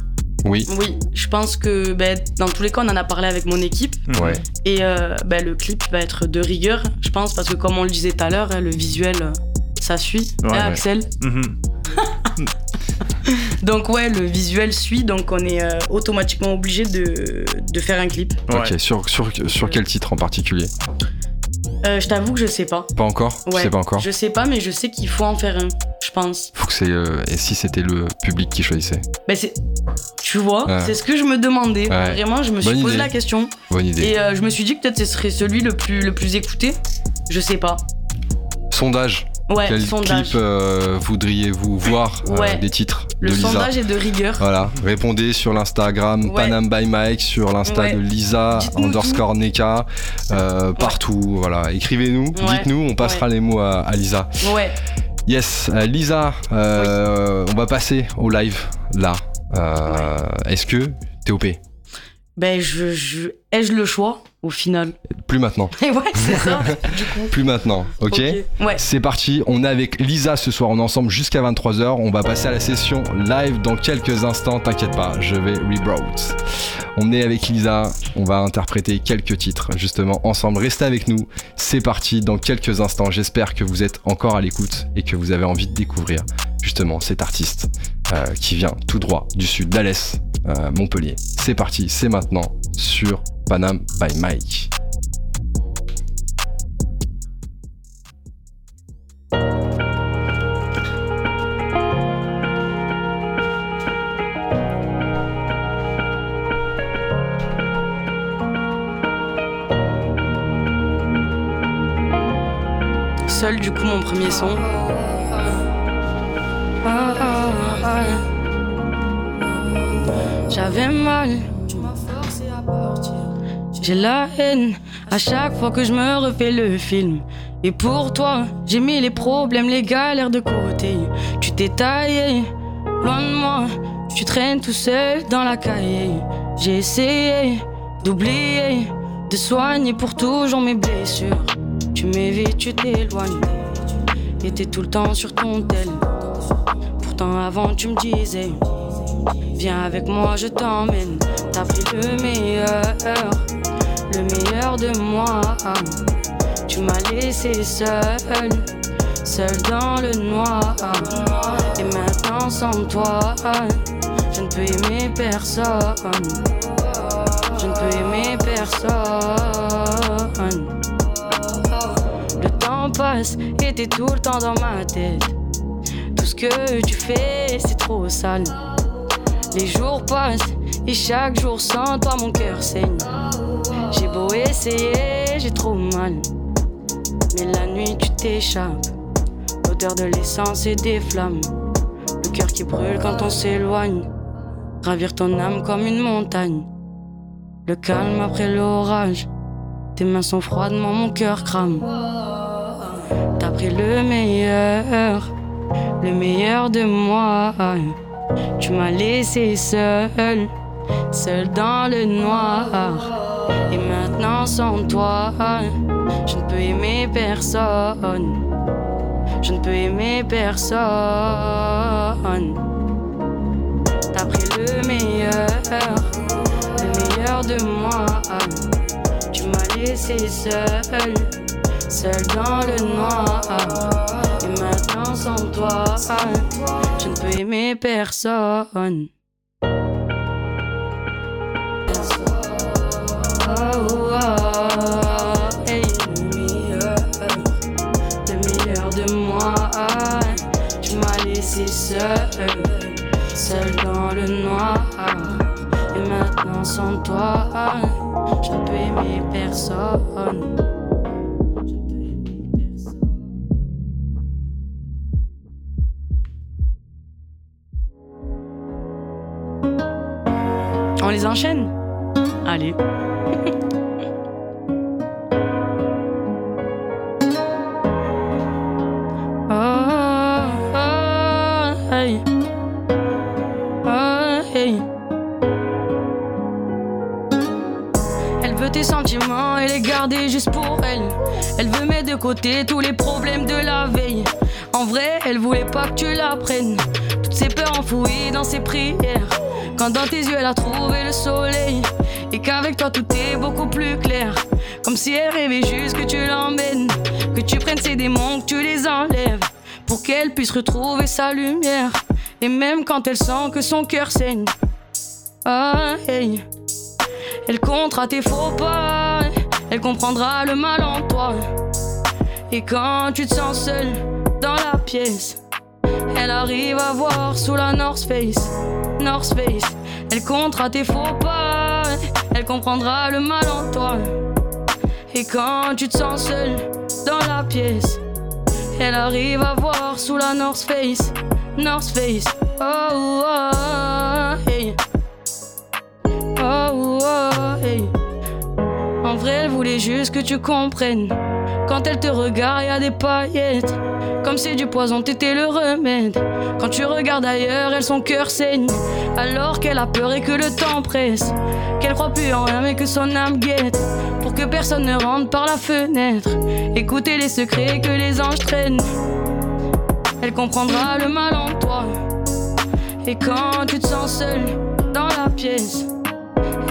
A: Oui,
C: oui. Je pense que ben, dans tous les cas, on en a parlé avec mon équipe.
A: ouais.
C: Et euh, ben, le clip va être de rigueur, je pense, parce que comme on le disait tout à l'heure, hein, le visuel, euh, ça suit.
D: Ouais,
C: Hein,
D: ouais.
C: Axel
D: Mhm. [laughs] [laughs]
C: Donc ouais, le visuel suit, donc on est euh, automatiquement obligé de, de faire un clip.
D: Ouais.
A: Ok, sur, sur, sur quel titre en particulier?
C: Euh, je t'avoue que je sais pas.
A: Pas encore?
C: Ouais,
A: sais pas encore?
C: Je sais pas, mais je sais qu'il faut en faire un, je pense.
A: Faut que c'est. euh, et si c'était le public qui choisissait?
C: Ben c'est, tu vois,
A: Ouais.
C: c'est ce que je me demandais.
A: Ouais.
C: Vraiment, je me suis
A: Bonne
C: posé
A: idée.
C: la question
A: Bonne idée.
C: et euh, je me suis dit que peut-être ce serait celui le plus le plus écouté. Je sais pas.
A: Sondage.
C: Ouais,
A: Quel
C: sondage.
A: clip euh, voudriez-vous voir euh, des titres
C: le
A: de Lisa
C: sondage est de rigueur.
A: Voilà, répondez sur l'Instagram
C: Ouais.
A: Panam by Mike, sur l'Insta de Lisa underscore Neka, euh, partout. Voilà, écrivez-nous, dites-nous, on passera les mots à, à Lisa.
C: Ouais.
A: Yes, Lisa, euh, on va passer au live là. Euh, Est-ce que t'es OP
C: Ben je, je ai-je le choix? Au final.
A: Plus maintenant,
C: Et [laughs] ouais, c'est ça. du coup.
A: plus maintenant, ok,
C: Ouais.
A: C'est parti, on est avec Lisa ce soir, on est ensemble jusqu'à 23h, on va passer à la session live dans quelques instants, t'inquiète pas, je vais rebroad. On est avec Lisa, on va interpréter quelques titres justement ensemble, restez avec nous, c'est parti dans quelques instants, j'espère que vous êtes encore à l'écoute et que vous avez envie de découvrir justement cet artiste euh, qui vient tout droit du sud d'Alès, euh, Montpellier. C'est parti, c'est maintenant sur Panam by Mike.
C: Seul du coup mon premier son. J'avais mal. J'ai la haine à chaque fois que je me refais le film. Et pour toi, j'ai mis les problèmes, les galères de côté. Tu t'es taillé, loin de moi. Tu traînes tout seul dans la cahier. J'ai essayé d'oublier, de soigner pour toujours mes blessures. Tu m'évites, tu t'éloignes. Et t'es tout le temps sur ton tel. Pourtant avant tu me disais Viens avec moi, je t'emmène. T'as pris le meilleur, le meilleur de moi. Tu m'as laissé seul, seul dans le noir. Et maintenant sans toi, je ne peux aimer personne. Je ne peux aimer personne. Le temps passe et t'es tout le temps dans ma tête. Tout ce que tu fais, c'est trop sale. Les jours passent et chaque jour sans toi mon cœur saigne. J'ai essayer, j'ai trop mal. Mais la nuit tu t'échappes. L'odeur de l'essence et des flammes. Le cœur qui brûle quand on s'éloigne. Ravir ton âme comme une montagne. Le calme après l'orage. Tes mains sont froidement, mon cœur crame. T'as pris le meilleur, le meilleur de moi. Tu m'as laissé seul, seul dans le noir. Et maintenant sans toi, je ne peux aimer personne. Je ne peux aimer personne. T'as pris le meilleur, le meilleur de moi. Tu m'as laissé seul, seul dans le noir. Et maintenant sans toi, je ne peux aimer personne. Seul, seul dans le noir. Et maintenant sans toi, je ne peux aimer personne. Je personne. les enchaîne? Allez. Tous les problèmes de la veille. En vrai, elle voulait pas que tu la prennes. Toutes ses peurs enfouies dans ses prières. Quand dans tes yeux elle a trouvé le soleil. Et qu'avec toi tout est beaucoup plus clair. Comme si elle rêvait juste que tu l'emmènes. Que tu prennes ses démons, que tu les enlèves. Pour qu'elle puisse retrouver sa lumière. Et même quand elle sent que son cœur saigne. Ah. Elle comptera tes faux pas. Elle comprendra le mal en toi. Et quand tu te sens seul dans la pièce, elle arrive à voir sous la North Face. North Face. Elle comptera tes faux pas. Elle comprendra le mal en toi. Et quand tu te sens seul dans la pièce, elle arrive à voir sous la North Face. North Face. Oh, oh, oh, hey. Oh, oh, hey. En vrai, elle voulait juste que tu comprennes. Quand elle te regarde, y a des paillettes. Comme c'est du poison, t'étais le remède. Quand tu regardes ailleurs, elle son cœur saigne. Alors qu'elle a peur et que le temps presse. Qu'elle croit plus en rien, mais que son âme guette. Pour que personne ne rentre par la fenêtre. Écoutez les secrets que les anges traînent. Elle comprendra le mal en toi. Et quand tu te sens seul dans la pièce,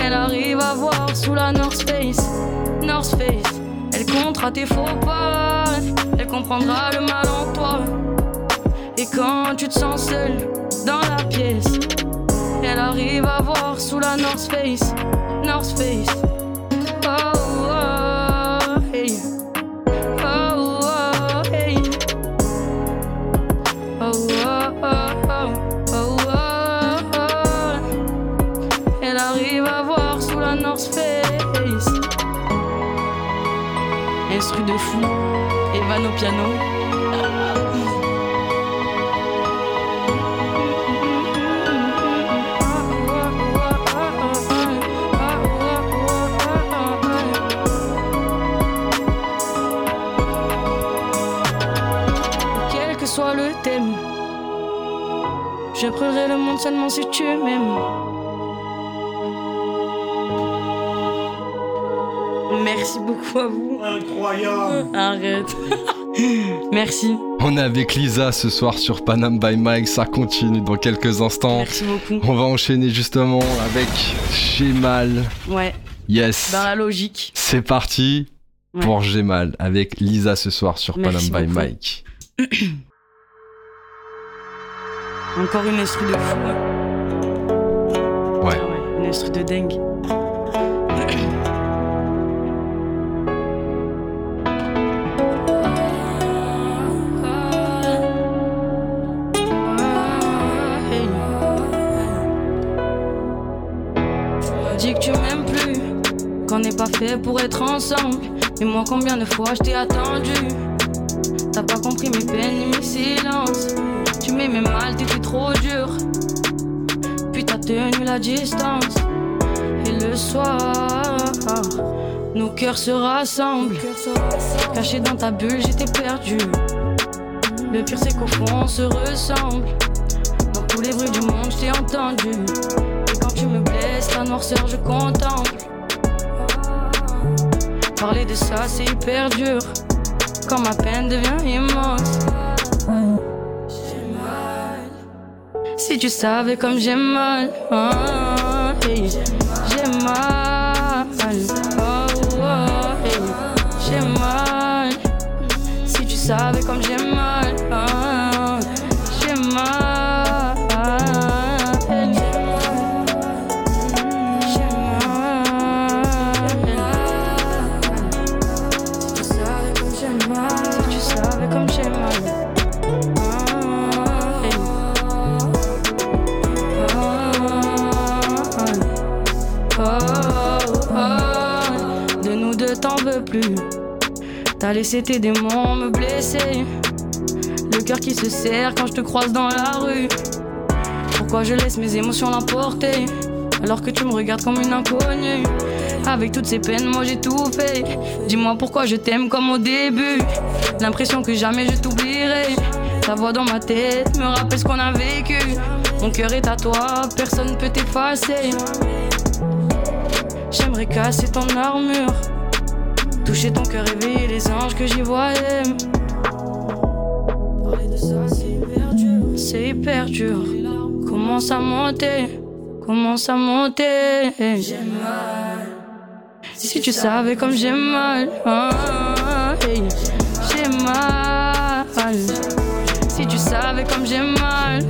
C: elle arrive à voir sous la North Face. North Face. Elle comptera tes faux pas. Elle comprendra le mal en toi. Et quand tu te sens seul dans la pièce, elle arrive à voir sous la North Face. North Face. Instru de fou, Evan au piano. Quel que soit le thème, brûlerai le monde seulement si tu m'aimes. Merci beaucoup à vous.
D: Incroyable
C: Arrête. [laughs] Merci.
A: On est avec Lisa ce soir sur Panam by Mike, ça continue dans quelques instants.
C: Merci beaucoup.
A: On va enchaîner justement avec Gemal.
C: Ouais,
A: Yes.
C: dans la logique.
A: C'est parti
C: Ouais.
A: pour Gemal avec Lisa ce soir sur
C: Merci
A: Panam by. Mike. [clears throat]
C: Encore une instru de fou.
A: Ouais.
C: Ah ouais, une instru de dingue. [clears throat] pas fait pour être ensemble. Et moi, combien de fois je t'ai attendu? T'as pas compris mes peines ni mes silences. Tu m'aimais mal, t'étais trop dur. Puis t'as tenu la distance. Et le soir, nos cœurs se rassemblent. Caché dans ta bulle, j'étais perdu. Le pire, c'est qu'au fond, on se ressemble. Dans tous les bruits du monde, je t'ai entendu. Et quand tu me blesses, la noirceur, je contemple. Parler de ça, c'est hyper dur. Quand ma peine devient immense. J'ai mal. Si tu savais comme j'ai mal, ah, hey, j'ai mal. T'as laissé tes démons me blesser. Le cœur qui se serre quand je te croise dans la rue. Pourquoi je laisse mes émotions l'emporter Alors que tu me regardes comme une inconnue? Avec toutes ces peines, moi j'ai tout fait. Dis-moi pourquoi je t'aime comme au début. L'impression que jamais je t'oublierai. Ta voix dans ma tête me rappelle ce qu'on a vécu. Mon cœur est à toi, personne ne peut t'effacer. J'aimerais casser ton armure. Toucher ton cœur, réveiller les anges que j'y voyais. Parler de ça, c'est hyper dur. C'est hyper dur. Commence à monter, commence à monter. J'ai mal. Si tu savais comme j'ai mal, j'ai mal. Si tu savais comme j'ai mal,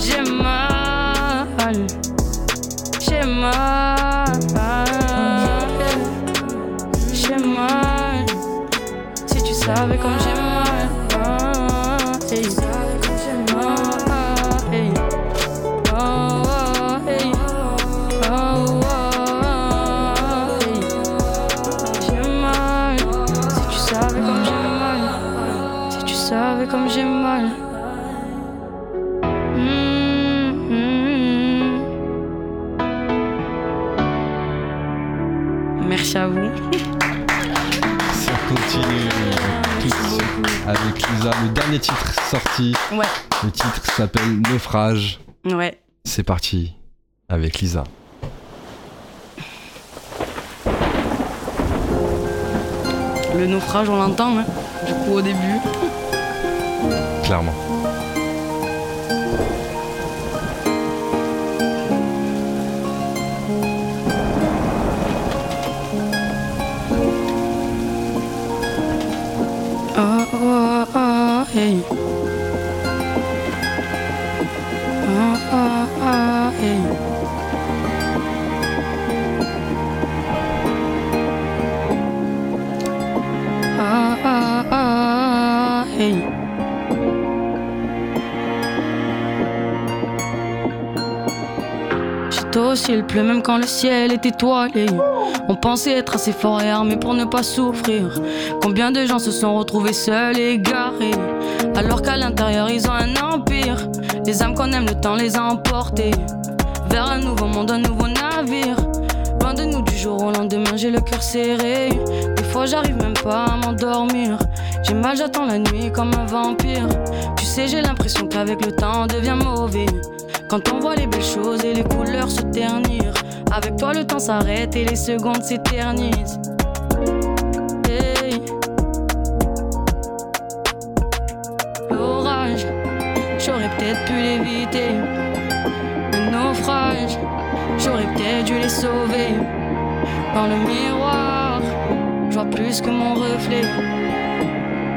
C: j'ai mal. J'ai mal. Si tu
A: avec Lisa. Le dernier titre sorti,
D: Ouais,
A: le titre s'appelle Naufrage.
D: ouais.
A: C'est parti avec Lisa.
D: Le naufrage, on l'entend, hein, du coup, au début.
A: Clairement.
C: Il pleut même quand le ciel est étoilé. On pensait être assez fort et armé pour ne pas souffrir. Combien de gens se sont retrouvés seuls et égarés Alors qu'à l'intérieur ils ont un empire. Les âmes qu'on aime le temps les a emportés Vers un nouveau monde, un nouveau navire. Loin de nous du jour au lendemain j'ai le cœur serré. Des fois j'arrive même pas à m'endormir. J'ai mal j'attends la nuit comme un vampire. Tu sais j'ai l'impression qu'avec le temps on devient mauvais Quand on voit les belles choses et les couleurs se ternir Avec toi le temps s'arrête et les secondes s'éternisent. L'orage, j'aurais peut-être pu l'éviter. Le naufrage, j'aurais peut-être dû les sauver. Dans le miroir, je vois plus que mon reflet.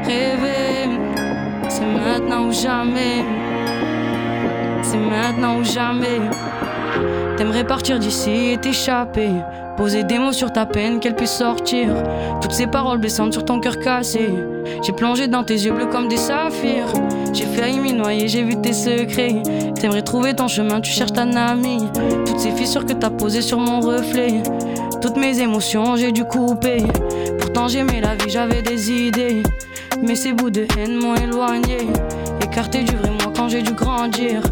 C: Rêver, c'est maintenant ou jamais. C'est maintenant ou jamais. T'aimerais partir d'ici et t'échapper. Poser des mots sur ta peine, qu'elle puisse sortir. Toutes ces paroles blessantes sur ton cœur cassé. J'ai plongé dans tes yeux bleus comme des saphirs. J'ai failli m'y noyer, j'ai vu tes secrets. T'aimerais trouver ton chemin, tu cherches ta amie. Toutes ces fissures que t'as posées sur mon reflet. Toutes mes émotions, j'ai dû couper. Pourtant j'aimais la vie, j'avais des idées. Mais ces bouts de haine m'ont éloigné. Écarté du vrai moi quand j'ai dû grandir.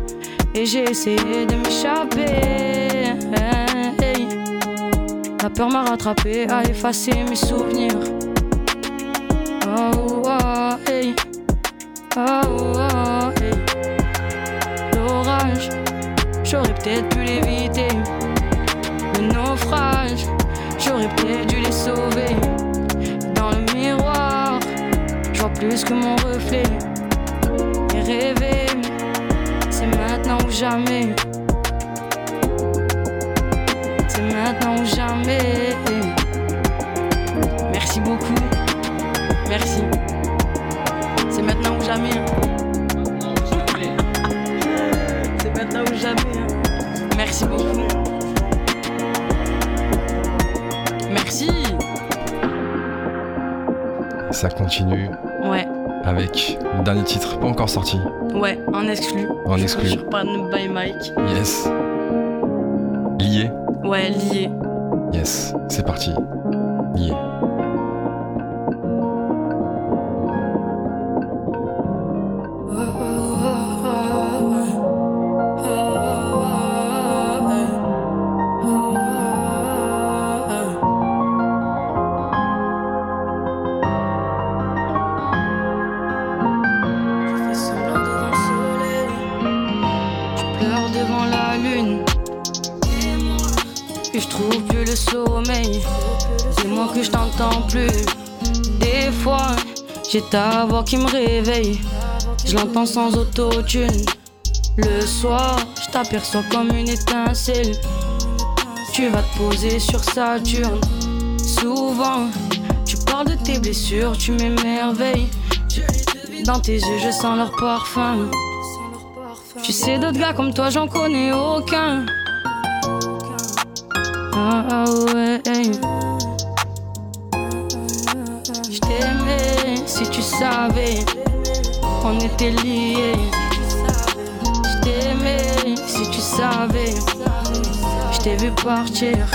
C: Et j'ai essayé de m'échapper. La peur m'a rattrapé, a effacé mes souvenirs. Oh, oh, hey. Oh, oh, hey. L'orage, j'aurais peut-être pu l'éviter. Le naufrage, j'aurais peut-être dû les sauver. Dans le miroir, je vois plus que mon reflet. Et rêver, maintenant ou jamais. C'est maintenant ou jamais. Merci beaucoup. Merci. C'est maintenant ou jamais. hein. C'est maintenant ou jamais. hein. Merci beaucoup. Merci.
A: Ça continue
D: Ouais,
A: avec le dernier titre, pas encore sorti.
D: Ouais, en exclu.
A: En exclu.
D: Sur Pan by Mike.
A: Yes. Lié.
D: Ouais, lié.
A: Yes. C'est parti. Lié.
C: Des fois, j'ai ta voix qui me réveille. Je l'entends sans autotune. Le soir, je t'aperçois comme une étincelle. Tu vas te poser sur Saturne. Souvent, tu parles de tes blessures, tu m'émerveilles. Dans tes yeux, je sens leur parfum. Tu sais, d'autres gars comme toi, j'en connais aucun. Ah, ah ouais. On était liés. Je t'aimais si tu savais. Je t'ai vu partir.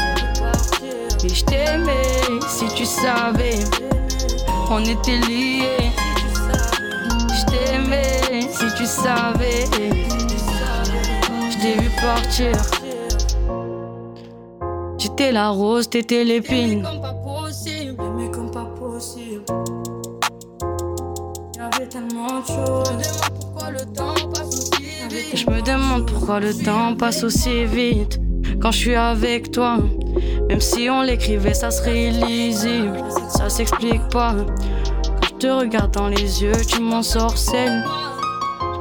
C: Et je t'aimais si tu savais. On était liés. Je t'aimais si tu savais. Je t'ai vu partir. J'étais la rose, t'étais l'épine. mais comme pas possible. Y'avait tellement de choses. pourquoi le temps passe aussi vite. Je me demande pourquoi le temps passe aussi vite. Quand je suis avec toi, même si on l'écrivait, ça serait illisible. Ça s'explique pas. Quand je te regarde dans les yeux, tu m'en sorcelles.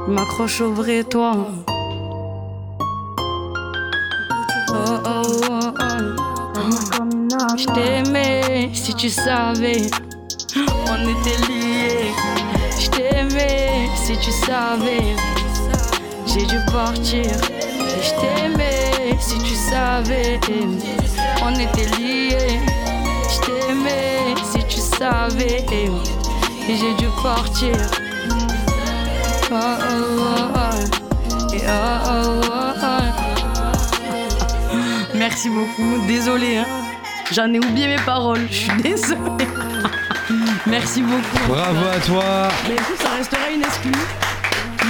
C: Je m'accroche au vrai toi. Oh, oh, oh, oh. Je t'aimais si tu savais. On était liés. Si tu savais. J'ai dû partir. Je t'aimais si tu savais. On était liés. Je t'aimais si tu savais. Et j'ai dû partir. Oh, oh, oh, oh, oh, oh.
D: Merci beaucoup. Désolé, hein. J'en ai oublié mes paroles. Je suis désolée. Merci beaucoup.
A: Bravo à toi.
D: Mais écoute, ça restera une exclue.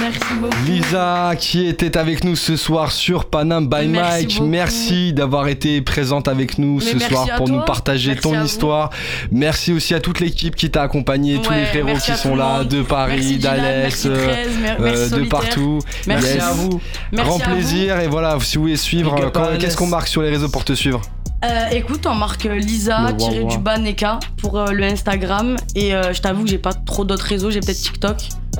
D: Merci beaucoup.
A: Lisa qui était avec nous ce soir sur Panam by
D: Merci
A: Mike.
D: beaucoup.
A: Merci d'avoir été présente avec nous
D: Mais
A: ce soir pour
D: toi.
A: nous partager
D: Merci
A: ton
D: vous.
A: histoire. Merci aussi à toute l'équipe qui t'a accompagné, tous les frérots
D: merci
A: qui
D: à
A: sont là de Paris,
D: merci
A: euh,
D: 13, mer-
A: euh,
D: merci
A: de partout.
D: Merci
A: Yes.
D: à vous. Merci
A: Grand
D: à vous.
A: plaisir et voilà, si vous voulez suivre, qu'est-ce qu'on marque sur les réseaux pour te suivre?
D: Euh, écoute, on marque Lisa
A: Le
D: tiré du bas Neka pour euh, le Instagram et euh, je t'avoue que j'ai pas trop d'autres réseaux, j'ai peut-être TikTok.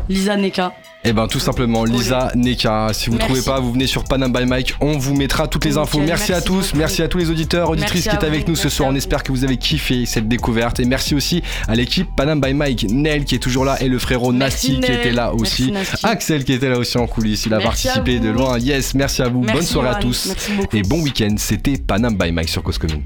D: Lisa Neka.
A: Eh ben tout simplement Lisa Neka. Si vous
D: Merci.
A: trouvez pas, vous venez sur Panam by Mike, on vous mettra toutes les infos. Merci, à tous,
D: beaucoup.
A: merci à tous les auditeurs, auditrices qui étaient avec
D: vous,
A: nous ce soir. On espère que vous avez kiffé cette découverte et merci aussi à l'équipe Panam by Mike, Nel qui est toujours là et le frérot Nasty qui était là aussi.
D: Merci.
A: Axel qui était là aussi en coulisses, il a
D: Merci
A: participé de loin. Yes, merci à vous. Bonne soirée à tous et bon week-end. C'était Panam by Mike sur Cause Commune.